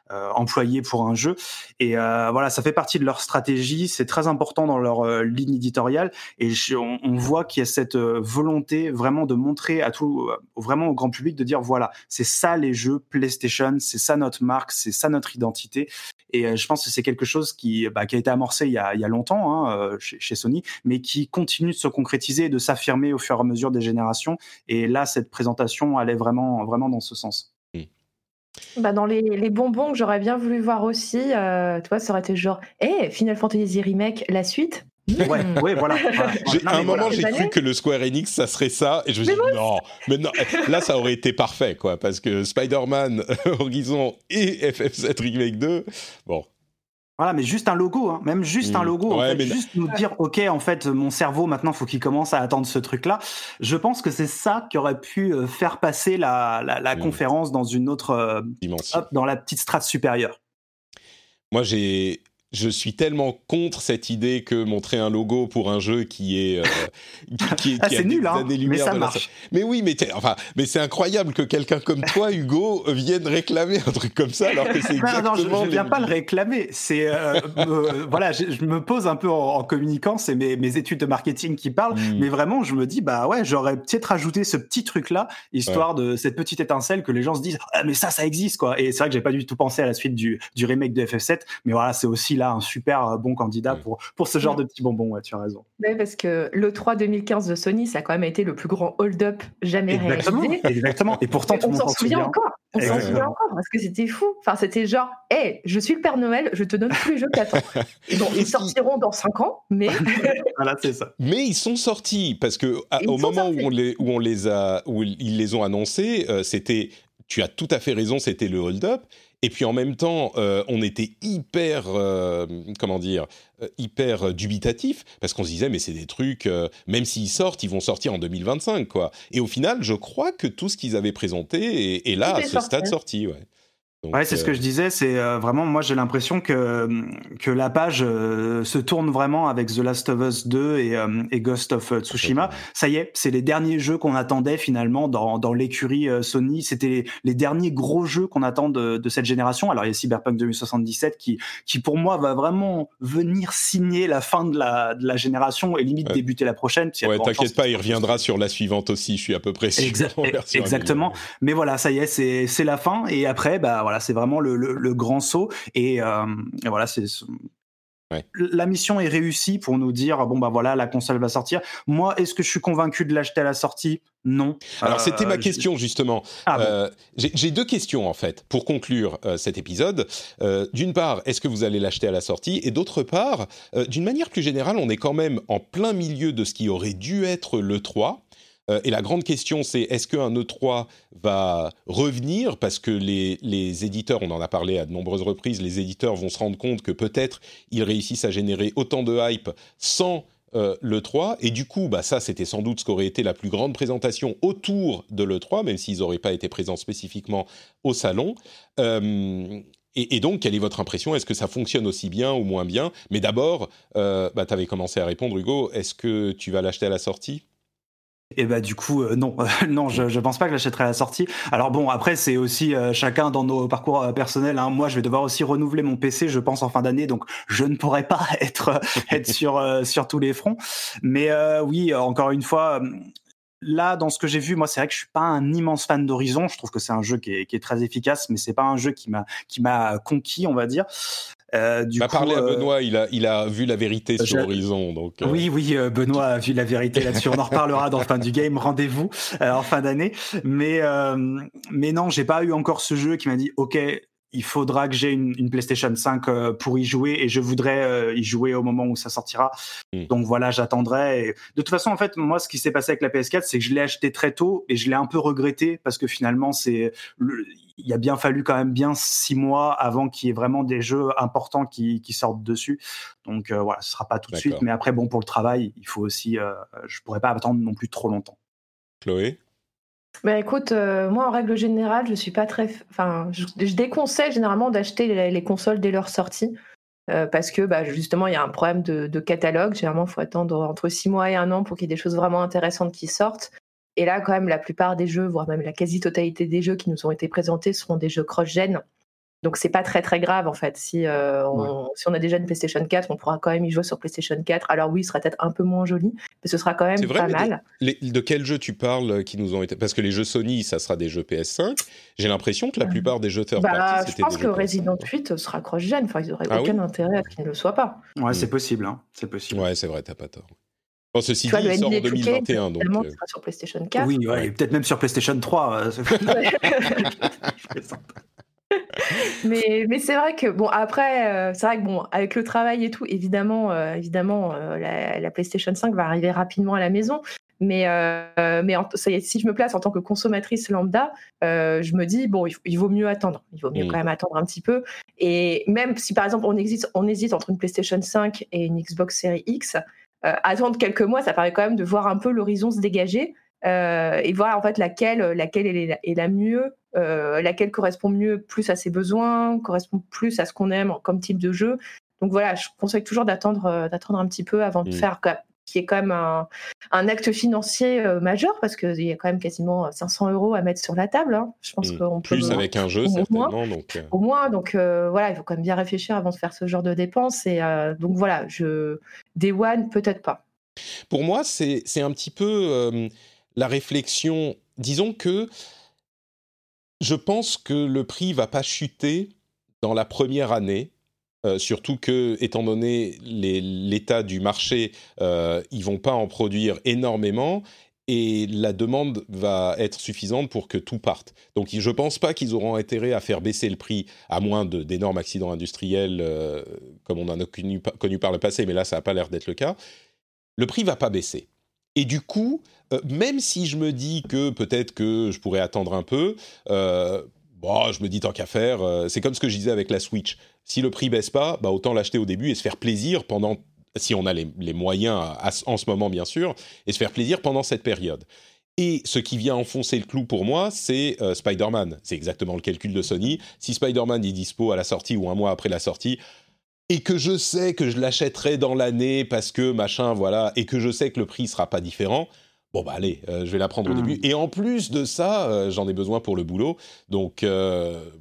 employés pour un jeu et voilà ça fait partie de leur stratégie c'est très important dans leur ligne éditoriale et on, voit qu'il y a cette volonté vraiment de montrer à tout vraiment au grand public de dire voilà c'est ça les jeux PlayStation c'est ça notre marque c'est ça notre identité et euh, je pense que c'est quelque chose qui, bah, qui a été amorcé il y a, il y a longtemps hein, euh, chez, chez, Sony, mais qui continue de se concrétiser et de s'affirmer au fur et à mesure des générations. Et là, cette présentation allait vraiment, vraiment dans ce sens. Bah dans les, les bonbons que j'aurais bien voulu voir aussi, euh, tu vois, ça aurait été genre, hé, hey, Final Fantasy Remake, la suite? Ouais, ouais, voilà. à un moment, j'ai cru que le Square Enix, ça serait ça, et je me suis dit, non, mais non, là, ça aurait été parfait, quoi, parce que Spider-Man, Horizon et FF7 Remake 2, bon. Voilà, mais juste un logo, hein. même juste un mm. logo, juste nous dire, ok, en fait, mon cerveau maintenant, faut qu'il commence à attendre ce truc-là. Je pense que c'est ça qui aurait pu euh, faire passer la, la, mm. conférence dans une autre euh, dimension, dans la petite strate supérieure. Moi, j'ai je suis tellement contre cette idée que montrer un logo pour un jeu qui est euh, qui, qui, ah, a nul, hein, mais ça marche. Mais oui, mais enfin, mais c'est incroyable que quelqu'un comme toi, Hugo, vienne réclamer un truc comme ça alors que c'est exactement. Non, je, ne viens pas le réclamer. C'est euh, voilà, je, me pose un peu en, communiquant, c'est mes, mes, études de marketing qui parlent, hmm. mais vraiment, je me dis bah ouais, j'aurais peut-être rajouté ce petit truc là, histoire de cette petite étincelle que les gens se disent ah mais ça, ça existe quoi. Et c'est vrai que j'ai pas du tout pensé à la suite du du remake de FF7, mais voilà, c'est aussi là un super euh, bon candidat pour, pour ce genre de petits bonbons. Ouais, tu as raison. Oui, parce que le 3 2015 de Sony, ça a quand même été le plus grand hold-up jamais exactement, réalisé. Exactement. Et pourtant, on s'en souvient encore. On s'en souvient encore parce que c'était fou. Enfin, c'était genre, hé, je suis le Père Noël, je te donne tous les jeux qu'attends. bon, ils sortiront dans 5 ans, mais. voilà, c'est ça. Mais ils sont sortis parce que au moment où on les, où on les a, où ils les ont annoncés, euh, c'était tu as tout à fait raison, c'était le hold-up. Et puis en même temps, euh, on était hyper, euh, comment dire, euh, hyper dubitatif parce qu'on se disait mais c'est des trucs, même s'ils sortent, ils vont sortir en 2025 quoi. Et au final, je crois que tout ce qu'ils avaient présenté est, là à ce stade sorti. Ouais ouais, c'est ce que je disais. C'est euh, vraiment, moi, j'ai l'impression que que la page euh, se tourne vraiment avec The Last of Us 2 et, euh, et Ghost of Tsushima. Ça y est, c'est les derniers jeux qu'on attendait finalement dans dans l'écurie Sony. C'était les, derniers gros jeux qu'on attend de, de, cette génération. Alors il y a Cyberpunk 2077 qui qui pour moi va vraiment venir signer la fin de la de la génération et limite débuter la prochaine. Ouais, t'inquiète pas, il reviendra sur la suivante aussi. Je suis à peu près sûr. exactement. Mais voilà, ça y est, c'est c'est la fin et après, bah voilà c'est vraiment le, grand saut. Et, euh, voilà, c'est La mission est réussie pour nous dire bon bah voilà la console va sortir. Moi est-ce que je suis convaincu de l'acheter à la sortie? Non. Alors c'était ma euh, question justement. Ah, euh, j'ai deux questions en fait pour conclure cet épisode. d'une part est-ce que vous allez l'acheter à la sortie? Et d'autre part d'une manière plus générale on est quand même en plein milieu de ce qui aurait dû être le 3 euh, et la grande question, c'est est-ce qu'un E3 va revenir? Parce que les, les, éditeurs, on en a parlé à de nombreuses reprises, les éditeurs vont se rendre compte que peut-être ils réussissent à générer autant de hype sans euh, l'E3. Et du coup, bah, ça, c'était sans doute ce qu'aurait été la plus grande présentation autour de l'E3, même s'ils n'auraient pas été présents spécifiquement au salon. Euh, et, donc, quelle est votre impression? Est-ce que ça fonctionne aussi bien ou moins bien? Mais d'abord, bah, tu avais commencé à répondre, Hugo. Est-ce que tu vas l'acheter à la sortie? Et bah du coup euh, non non je, pense pas que j'achèterai la sortie. Alors bon après c'est aussi euh, chacun dans nos parcours euh, personnels. Hein. Moi je vais devoir aussi renouveler mon PC je pense en fin d'année donc je ne pourrai pas être être sur sur tous les fronts. Mais oui encore une fois là, dans ce que j'ai vu, moi, c'est vrai que je suis pas un immense fan d'Horizon. Je trouve que c'est un jeu qui est, qui est, très efficace, mais c'est pas un jeu qui m'a qui m'a conquis, on va dire. Euh, du bah, coup, parler à euh, Benoît, il a, il a vu la vérité sur Horizon. Donc, euh. Oui, oui, Benoît a vu la vérité là-dessus. On en reparlera dans le fin du game. Rendez-vous en fin d'année. Mais, mais non, j'ai pas eu encore ce jeu qui m'a dit, OK, il faudra que j'ai une, PlayStation 5 euh, pour y jouer et je voudrais euh, y jouer au moment où ça sortira. Hmm. Donc voilà, j'attendrai. De toute façon, en fait, moi, ce qui s'est passé avec la PS4, c'est que je l'ai acheté très tôt et je l'ai un peu regretté parce que finalement, c'est il a bien fallu quand même bien six mois avant qu'il y ait vraiment des jeux importants qui, sortent dessus. Donc euh, voilà, ce sera pas tout de suite, mais après, bon, pour le travail, il faut aussi. je pourrais pas attendre non plus trop longtemps. Chloé? Bah écoute, euh, moi en règle générale, je suis pas très. Enfin, je, déconseille généralement d'acheter les, consoles dès leur sortie. Euh, parce que bah, justement, il y a un problème de, catalogue. Généralement, il faut attendre entre six mois et un an pour qu'il y ait des choses vraiment intéressantes qui sortent. Et là, quand même, la plupart des jeux, voire même la quasi-totalité des jeux qui nous ont été présentés seront des jeux cross-gen. Donc c'est pas très très grave en fait. Si, euh, on, si on a déjà une PlayStation 4, on pourra quand même y jouer sur PlayStation 4. Alors oui, il sera peut-être un peu moins joli, mais ce sera quand même pas mal. de quel jeu tu parles euh, qui nous ont été Parce que les jeux Sony, ça sera des jeux PS5. J'ai l'impression que la plupart des jeux third bah, Je pense que Resident 8 sera cross-gen. Enfin, ils n'auraient ah aucun intérêt à ce qu'il ne le soit pas. Ouais, c'est possible. Hein. C'est possible. Ouais, c'est vrai, t'as pas tort. Bon, ceci dit, il sort en 2021, donc. Euh... sera sur PlayStation 4. Oui, ouais, peut-être même sur PlayStation 3. mais mais c'est vrai que bon après euh, c'est vrai que bon avec le travail et tout évidemment euh, évidemment euh, la, PlayStation 5 va arriver rapidement à la maison. Mais mais si je me place en tant que consommatrice lambda je me dis bon il, vaut mieux attendre. Il vaut mieux mm. quand même attendre un petit peu. Et même si par exemple on hésite on hésite entre une PlayStation 5 et une Xbox Series X attendre quelques mois ça permet quand même de voir un peu l'horizon se dégager et voir en fait laquelle laquelle est la mieux euh, laquelle correspond mieux plus à ses besoins, correspond plus à ce qu'on aime comme type de jeu. Donc voilà, je conseille toujours d'attendre euh, d'attendre un petit peu avant de mm. faire qui est quand même un, acte financier euh, majeur parce qu'il y a quand même quasiment 500 euros à mettre sur la table. Hein. Je pense mm. qu'on peut plus avec un jeu certainement. donc Au moins, donc voilà, il faut quand même bien réfléchir avant de faire ce genre de dépenses. Et donc voilà, je Day One peut-être pas. Pour moi, c'est un petit peu la réflexion. Disons que je pense que le prix va pas chuter dans la première année. Euh, surtout que, étant donné l'état du marché, euh, ils vont pas en produire énormément et la demande va être suffisante pour que tout parte. Donc je ne pense pas qu'ils auront intérêt à faire baisser le prix, à moins d'énormes accidents industriels euh, comme on en a connu, par le passé, mais là ça n'a pas l'air d'être le cas. Le prix va pas baisser. Et du coup, même si je me dis que peut-être que je pourrais attendre un peu, bon, je me dis tant qu'à faire, c'est comme ce que je disais avec la Switch. Si le prix baisse pas, bah autant l'acheter au début et se faire plaisir pendant, si on a les, moyens en ce moment bien sûr, et se faire plaisir pendant cette période. Et ce qui vient enfoncer le clou pour moi, c'est euh, Spider-Man. C'est exactement le calcul de Sony. Si Spider-Man est dispo à la sortie ou un mois après la sortie, et que je sais que je l'achèterai dans l'année parce que machin, voilà, et que je sais que le prix sera pas différent, bon bah allez, euh, je vais la prendre au hmm. début. Et en plus de ça, euh, j'en ai besoin pour le boulot. Donc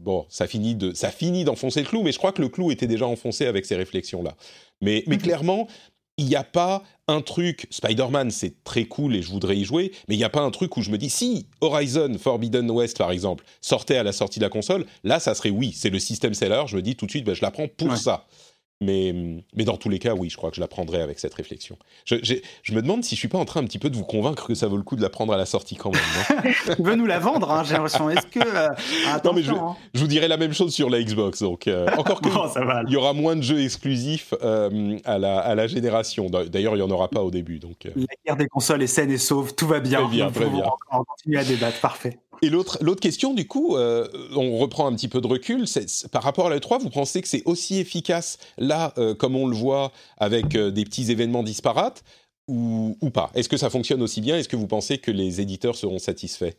bon, ça finit de, ça finit d'enfoncer le clou, mais je crois que le clou était déjà enfoncé avec ces réflexions-là. Mais, mais clairement, il n'y a pas un truc, Spider-Man c'est très cool et je voudrais y jouer, mais il n'y a pas un truc où je me dis, si Horizon Forbidden West par exemple sortait à la sortie de la console, là ça serait oui, c'est le système seller, je me dis tout de suite, ben, je la prends pour ça. Mais, mais dans tous les cas, oui, je crois que je la prendrai avec cette réflexion. Je, je, me demande si je suis pas en train un petit peu de vous convaincre que ça vaut le coup de la prendre à la sortie quand même. tu veux nous la vendre, hein, j'ai l'impression. Est-ce que euh, non mais hein. je, vous dirais la même chose sur la Xbox. Donc euh, encore que il y aura moins de jeux exclusifs euh, à, la, à la génération. D'ailleurs, il y en aura pas au début. Donc la guerre des consoles est saine et sauve, tout va bien. Très bien, très bien. On va continuer à débattre, parfait. Et l'autre, question, du coup, euh, on reprend un petit peu de recul. par rapport à l'E3, vous pensez que c'est aussi efficace là, euh, comme on le voit, avec euh, des petits événements disparates, ou, pas? Est-ce que ça fonctionne aussi bien? Est-ce que vous pensez que les éditeurs seront satisfaits?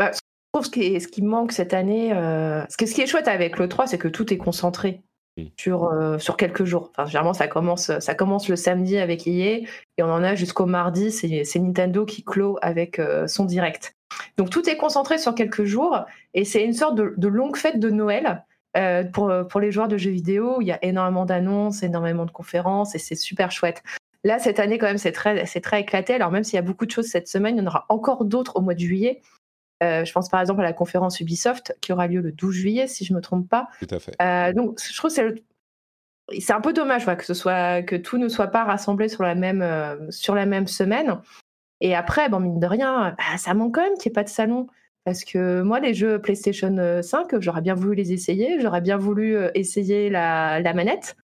Bah, Je trouve ce qui, ce qui manque cette année, ce, que, ce qui est chouette avec l'E3, c'est que tout est concentré. Sur, euh, sur quelques jours. Généralement, ça commence, le samedi avec EA et on en a jusqu'au mardi. C'est Nintendo qui clôt avec euh, son direct. Donc tout est concentré sur quelques jours et c'est une sorte de, longue fête de Noël euh, pour, pour les joueurs de jeux vidéo. Il y a énormément d'annonces, énormément de conférences et c'est super chouette. Là, cette année, quand même, c'est très, très éclaté. Alors, même s'il y a beaucoup de choses cette semaine, il y en aura encore d'autres au mois de juillet. Euh, je pense par exemple à la conférence Ubisoft qui aura lieu le 12 juillet, si je ne me trompe pas. Tout à fait. Euh, donc, je trouve que c'est un peu dommage que ce soit que tout ne soit pas rassemblé sur la même euh, sur la même semaine. Et après, bon mine de rien, bah, ça manque quand même qu'il n'y ait pas de salon. Parce que moi, les jeux PlayStation 5, j'aurais bien voulu les essayer. J'aurais bien voulu essayer la, la manette,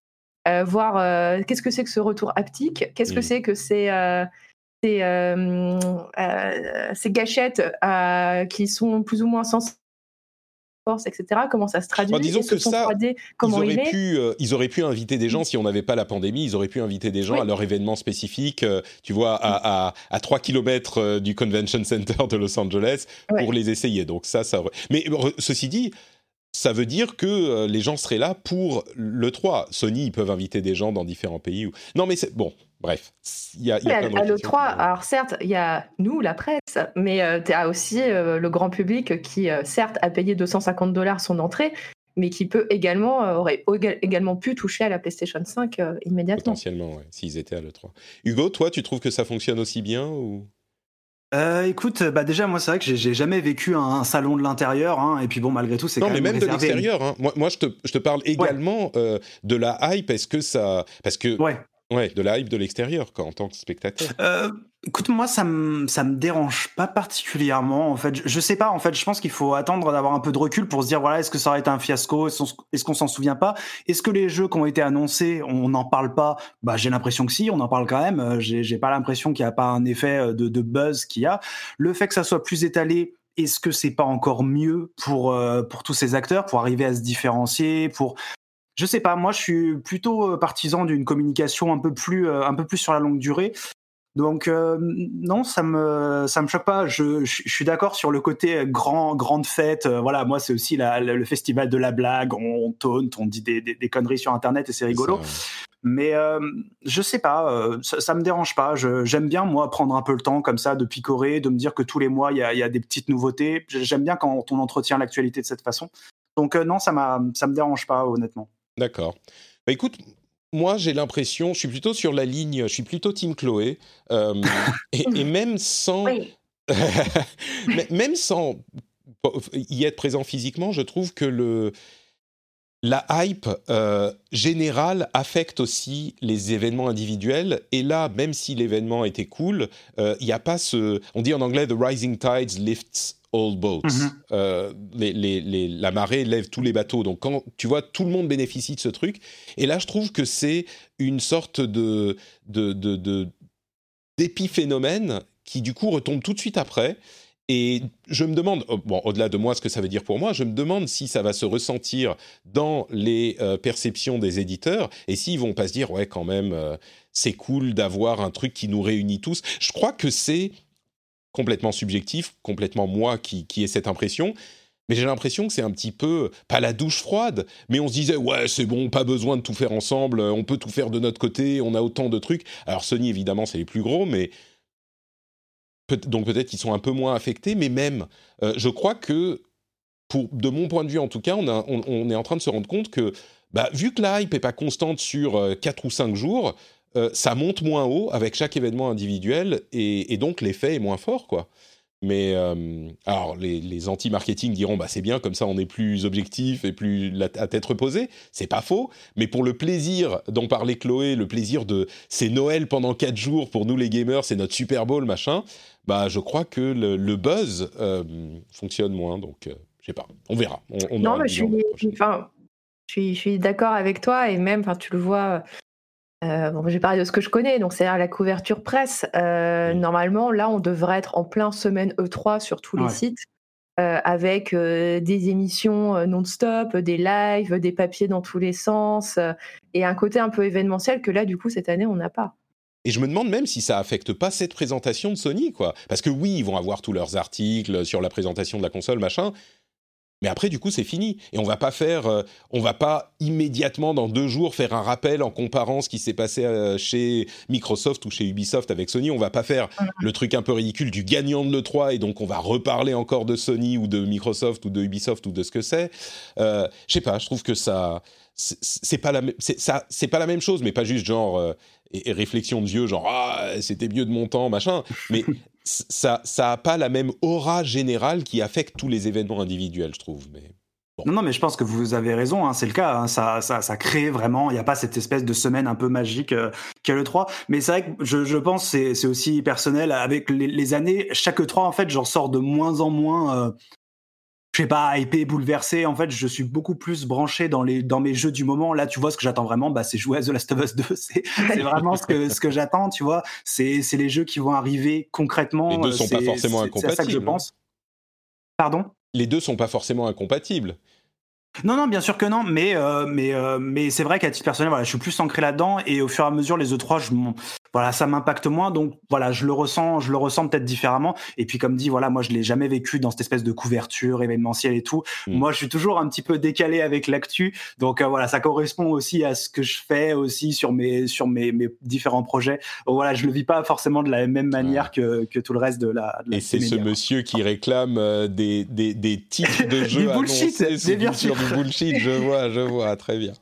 voir qu'est-ce que c'est que ce retour haptique, qu'est-ce que mm. c'est que c'est ces, euh, euh, ces gâchettes euh, qui sont plus ou moins sensibles force, etc. Comment ça se traduit? Disons que ça, comment ils, auraient pu, ils auraient pu inviter des gens, si on n'avait pas la pandémie, ils auraient pu inviter des gens à leur événement spécifique, tu vois, à, à, à 3 km du Convention Center de Los Angeles pour les essayer. Donc ça, ça Mais ceci dit, ça veut dire que les gens seraient là pour le 3. Sony, ils peuvent inviter des gens dans différents pays. Non, mais c'est bon. Bref, il y a, y a à, l'E3, alors certes, il y a nous, la presse, mais euh, tu as aussi euh, le grand public qui, euh, certes, a payé 250 dollars son entrée, mais qui peut également, aurait également pu toucher à la PlayStation 5 immédiatement. Potentiellement, ouais, s'ils étaient à l'E3. Hugo, toi, tu trouves que ça fonctionne aussi bien ou? Écoute, bah déjà moi c'est vrai que j'ai jamais vécu un, salon de l'intérieur, hein, et puis bon malgré tout c'est quand même Non mais même de l'extérieur, hein. moi, moi je, te, je te parle également de la hype, est-ce que ça, parce que ouais. Ouais, de la hype de l'extérieur, en tant que spectateur. Euh, écoute, moi, ça me me dérange pas particulièrement. En fait, je, je sais pas. En fait, je pense qu'il faut attendre d'avoir un peu de recul pour se dire voilà, est-ce que ça aurait été un fiasco? Est-ce qu'on s'en souvient pas? Est-ce que les jeux qui ont été annoncés, on n'en parle pas? Bah, j'ai l'impression que si, on en parle quand même. Euh, j'ai pas l'impression qu'il n'y a pas un effet euh, de, de buzz qu'il y a. Le fait que ça soit plus étalé, est-ce que c'est pas encore mieux pour euh, pour tous ces acteurs pour arriver à se différencier pour je sais pas, moi je suis plutôt euh, partisan d'une communication un peu plus euh, un peu plus sur la longue durée. Donc euh, non, ça me ça me choque pas. Je, je, suis d'accord sur le côté grand grande fête. voilà, moi c'est aussi la, le festival de la blague. On, on on dit des, des, conneries sur internet et c'est rigolo. Mais euh, je sais pas, ça, ça, me dérange pas. J'aime bien moi prendre un peu le temps comme ça de picorer, de me dire que tous les mois il y a, y a, des petites nouveautés. J'aime bien quand on entretient l'actualité de cette façon. Donc non, ça m'a ça me dérange pas honnêtement. D'accord. Bah écoute, moi j'ai l'impression, je suis plutôt sur la ligne, je suis plutôt Team Chloé, euh, et, même sans, même sans y être présent physiquement, je trouve que le la hype euh, générale affecte aussi les événements individuels. Et là, même si l'événement était cool, euh, il n'y a pas ce. On dit en anglais The rising tides lifts all boats. Mhm. Euh, les, la marée lève tous les bateaux. Donc, quand tu vois, tout le monde bénéficie de ce truc. Et là, je trouve que c'est une sorte de, de, de, d'épiphénomènes qui du coup retombent tout de suite après. Et je me demande, bon, au-delà de moi, ce que ça veut dire pour moi, je me demande si ça va se ressentir dans les euh, perceptions des éditeurs et s'ils vont pas se dire, ouais, quand même, euh, c'est cool d'avoir un truc qui nous réunit tous. Je crois que c'est complètement subjectif, complètement moi qui, qui ai cette impression. Mais j'ai l'impression que c'est un petit peu, pas la douche froide, mais on se disait, ouais, c'est bon, pas besoin de tout faire ensemble, on peut tout faire de notre côté, on a autant de trucs. Alors Sony, évidemment, c'est les plus gros, mais donc peut-être qu'ils sont un peu moins affectés, mais même, euh, je crois que, pour, de mon point de vue en tout cas, on, est en train de se rendre compte que, bah, vu que la hype n'est pas constante sur 4 euh, ou 5 jours, euh, ça monte moins haut avec chaque événement individuel, et, donc l'effet est moins fort, quoi. Mais alors, les, anti-marketing diront bah c'est bien comme ça on est plus objectif et plus à tête reposée. C'est pas faux. Mais pour le plaisir dont parlait Chloé, le plaisir de c'est Noël pendant 4 jours pour nous les gamers, c'est notre Super Bowl machin bah, je crois que le, buzz euh, fonctionne moins. Donc, je euh, je sais pas, on verra. non, mais je suis, enfin, je suis, je suis d'accord avec toi et même, enfin, tu le vois. Euh, bon, j'ai parlé de ce que je connais, donc c'est à la couverture presse. Normalement, là, on devrait être en plein semaine E3 sur tous les sites, avec des émissions non-stop, des lives, des papiers dans tous les sens, et un côté un peu événementiel que là, du coup, cette année, on n'a pas. Et je me demande même si ça affecte pas cette présentation de Sony, quoi. Parce que oui, ils vont avoir tous leurs articles sur la présentation de la console, machin. Mais après, du coup, c'est fini. Et on va pas faire, euh, on va pas immédiatement dans deux jours faire un rappel en comparant ce qui s'est passé euh, chez Microsoft ou chez Ubisoft avec Sony. On va pas faire le truc un peu ridicule du gagnant de l'E3 et donc on va reparler encore de Sony ou de Microsoft ou de Ubisoft ou de ce que c'est. Euh, je sais pas, je trouve que ça, c'est pas la ça c'est pas la même chose mais pas juste genre euh, et, réflexion de vieux genre ah c'était mieux de mon temps machin mais ça ça a pas la même aura générale qui affecte tous les événements individuels je trouve mais Non, non, mais je pense que vous avez raison, hein, c'est le cas. Hein, ça, ça, ça crée vraiment, il n'y a pas cette espèce de semaine un peu magique euh, qu'est le 3. Mais c'est vrai que je, pense, c'est, c'est aussi personnel, avec les, les, années, chaque 3, en fait, j'en sors de moins en moins euh, je sais pas, hypé, bouleversé. En fait, je suis beaucoup plus branché dans les dans mes jeux du moment. Là, tu vois, ce que j'attends vraiment, bah, c'est jouer à The Last of Us 2. C'est vraiment ce que ce que j'attends, tu vois. C'est c'est les jeux qui vont arriver concrètement. Les deux sont pas forcément incompatibles. C'est ça que je pense. Pardon? Les deux sont pas forcément incompatibles. Non, non, bien sûr que non, mais euh, mais euh, mais c'est vrai qu'à titre personnel, voilà, je suis plus ancré là-dedans et au fur et à mesure, les E3, je voilà, ça m'impacte moins, donc voilà, je le ressens, je le ressens peut-être différemment. Et puis comme dit, voilà, moi je l'ai jamais vécu dans cette espèce de couverture événementielle et tout. Mm. Moi, je suis toujours un petit peu décalé avec l'actu, donc euh, voilà, ça correspond aussi à ce que je fais aussi sur mes sur mes, mes différents projets. Donc, voilà, je le vis pas forcément de la même manière que, que tout le reste de la. et c'est ce monsieur qui réclame des, des, des titres de jeux du bullshit, c'est bien sûr du bullshit. Je vois, je vois, très bien.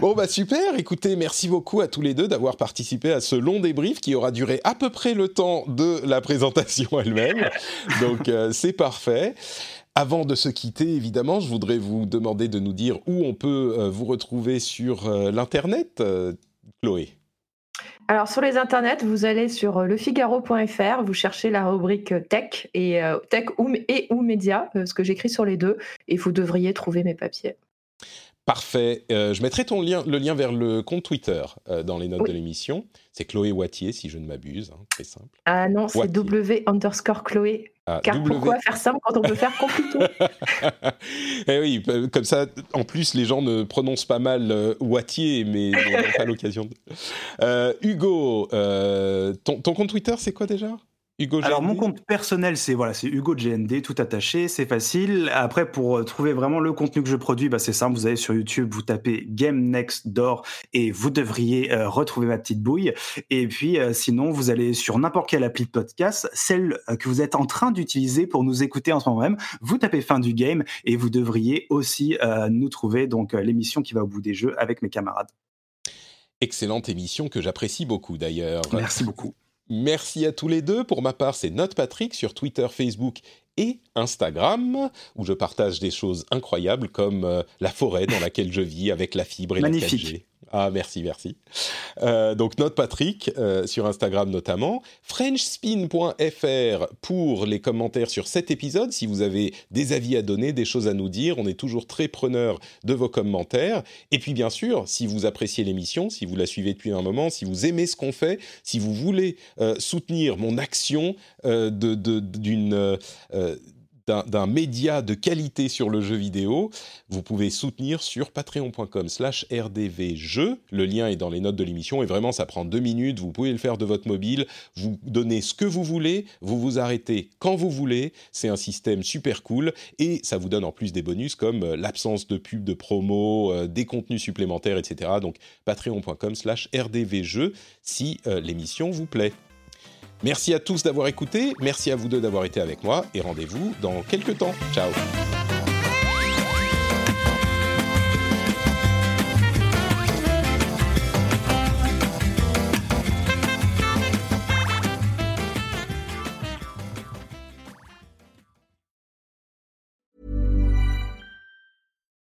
bon bah super, écoutez, merci beaucoup à tous les deux d'avoir participé à ce long débrief qui aura duré à peu près le temps de la présentation elle-même. Donc euh, c'est parfait. Avant de se quitter, évidemment, je voudrais vous demander de nous dire où on peut euh, vous retrouver sur euh, l'internet, Chloé. Alors sur les internets, vous allez sur lefigaro.fr, vous cherchez la rubrique tech et tech ou, et ou médias, ce que j'écris sur les deux, et vous devriez trouver mes papiers. Parfait. Euh, je mettrai ton lien, le lien vers le compte Twitter euh, dans les notes de l'émission. C'est Chloé Wattier, si je ne m'abuse. Hein, très simple. Ah non, c'est W underscore Chloé. Ah, Car pourquoi faire simple quand on peut faire compliqué? Eh oui, euh, comme ça, en plus, les gens ne prononcent pas mal Wattier, mais n'ont pas l'occasion de. Hugo, ton, ton compte Twitter, c'est quoi déjà? Hugo Alors mon compte personnel c'est voilà c'est Hugo GND tout attaché c'est facile après pour euh, trouver vraiment le contenu que je produis bah c'est simple vous allez sur YouTube vous tapez Game Next Door et vous devriez euh, retrouver ma petite bouille et puis euh, sinon vous allez sur n'importe quelle appli de podcast celle que vous êtes en train d'utiliser pour nous écouter en ce moment même vous tapez fin du game et vous devriez aussi nous trouver donc l'émission qui va au bout des jeux avec mes camarades. Excellente émission que j'apprécie beaucoup d'ailleurs. Merci beaucoup. Merci à tous les deux. Pour ma part, c'est Note Patrick sur Twitter, Facebook et Instagram, où je partage des choses incroyables comme euh, la forêt dans laquelle je vis avec la fibre et Magnifique. la 4G. Ah, merci, merci. Euh, donc, note Patrick euh, sur Instagram notamment. FrenchSpin.fr pour les commentaires sur cet épisode. Si vous avez des avis à donner, des choses à nous dire, on est toujours très preneur de vos commentaires. Et puis, bien sûr, si vous appréciez l'émission, si vous la suivez depuis un moment, si vous aimez ce qu'on fait, si vous voulez euh, soutenir mon action d'une d'un média de qualité sur le jeu vidéo, vous pouvez soutenir sur patreon.com slash rdvjeux. Le lien est dans les notes de l'émission et vraiment ça prend deux minutes, vous pouvez le faire de votre mobile, vous donnez ce que vous voulez, vous vous arrêtez quand vous voulez, c'est un système super cool et ça vous donne en plus des bonus comme euh, l'absence de pub, de promo, euh, des contenus supplémentaires, etc. Donc patreon.com slash rdvjeux si euh, l'émission vous plaît. Merci à tous d'avoir écouté, merci à vous deux d'avoir été avec moi et rendez-vous dans quelques temps. Ciao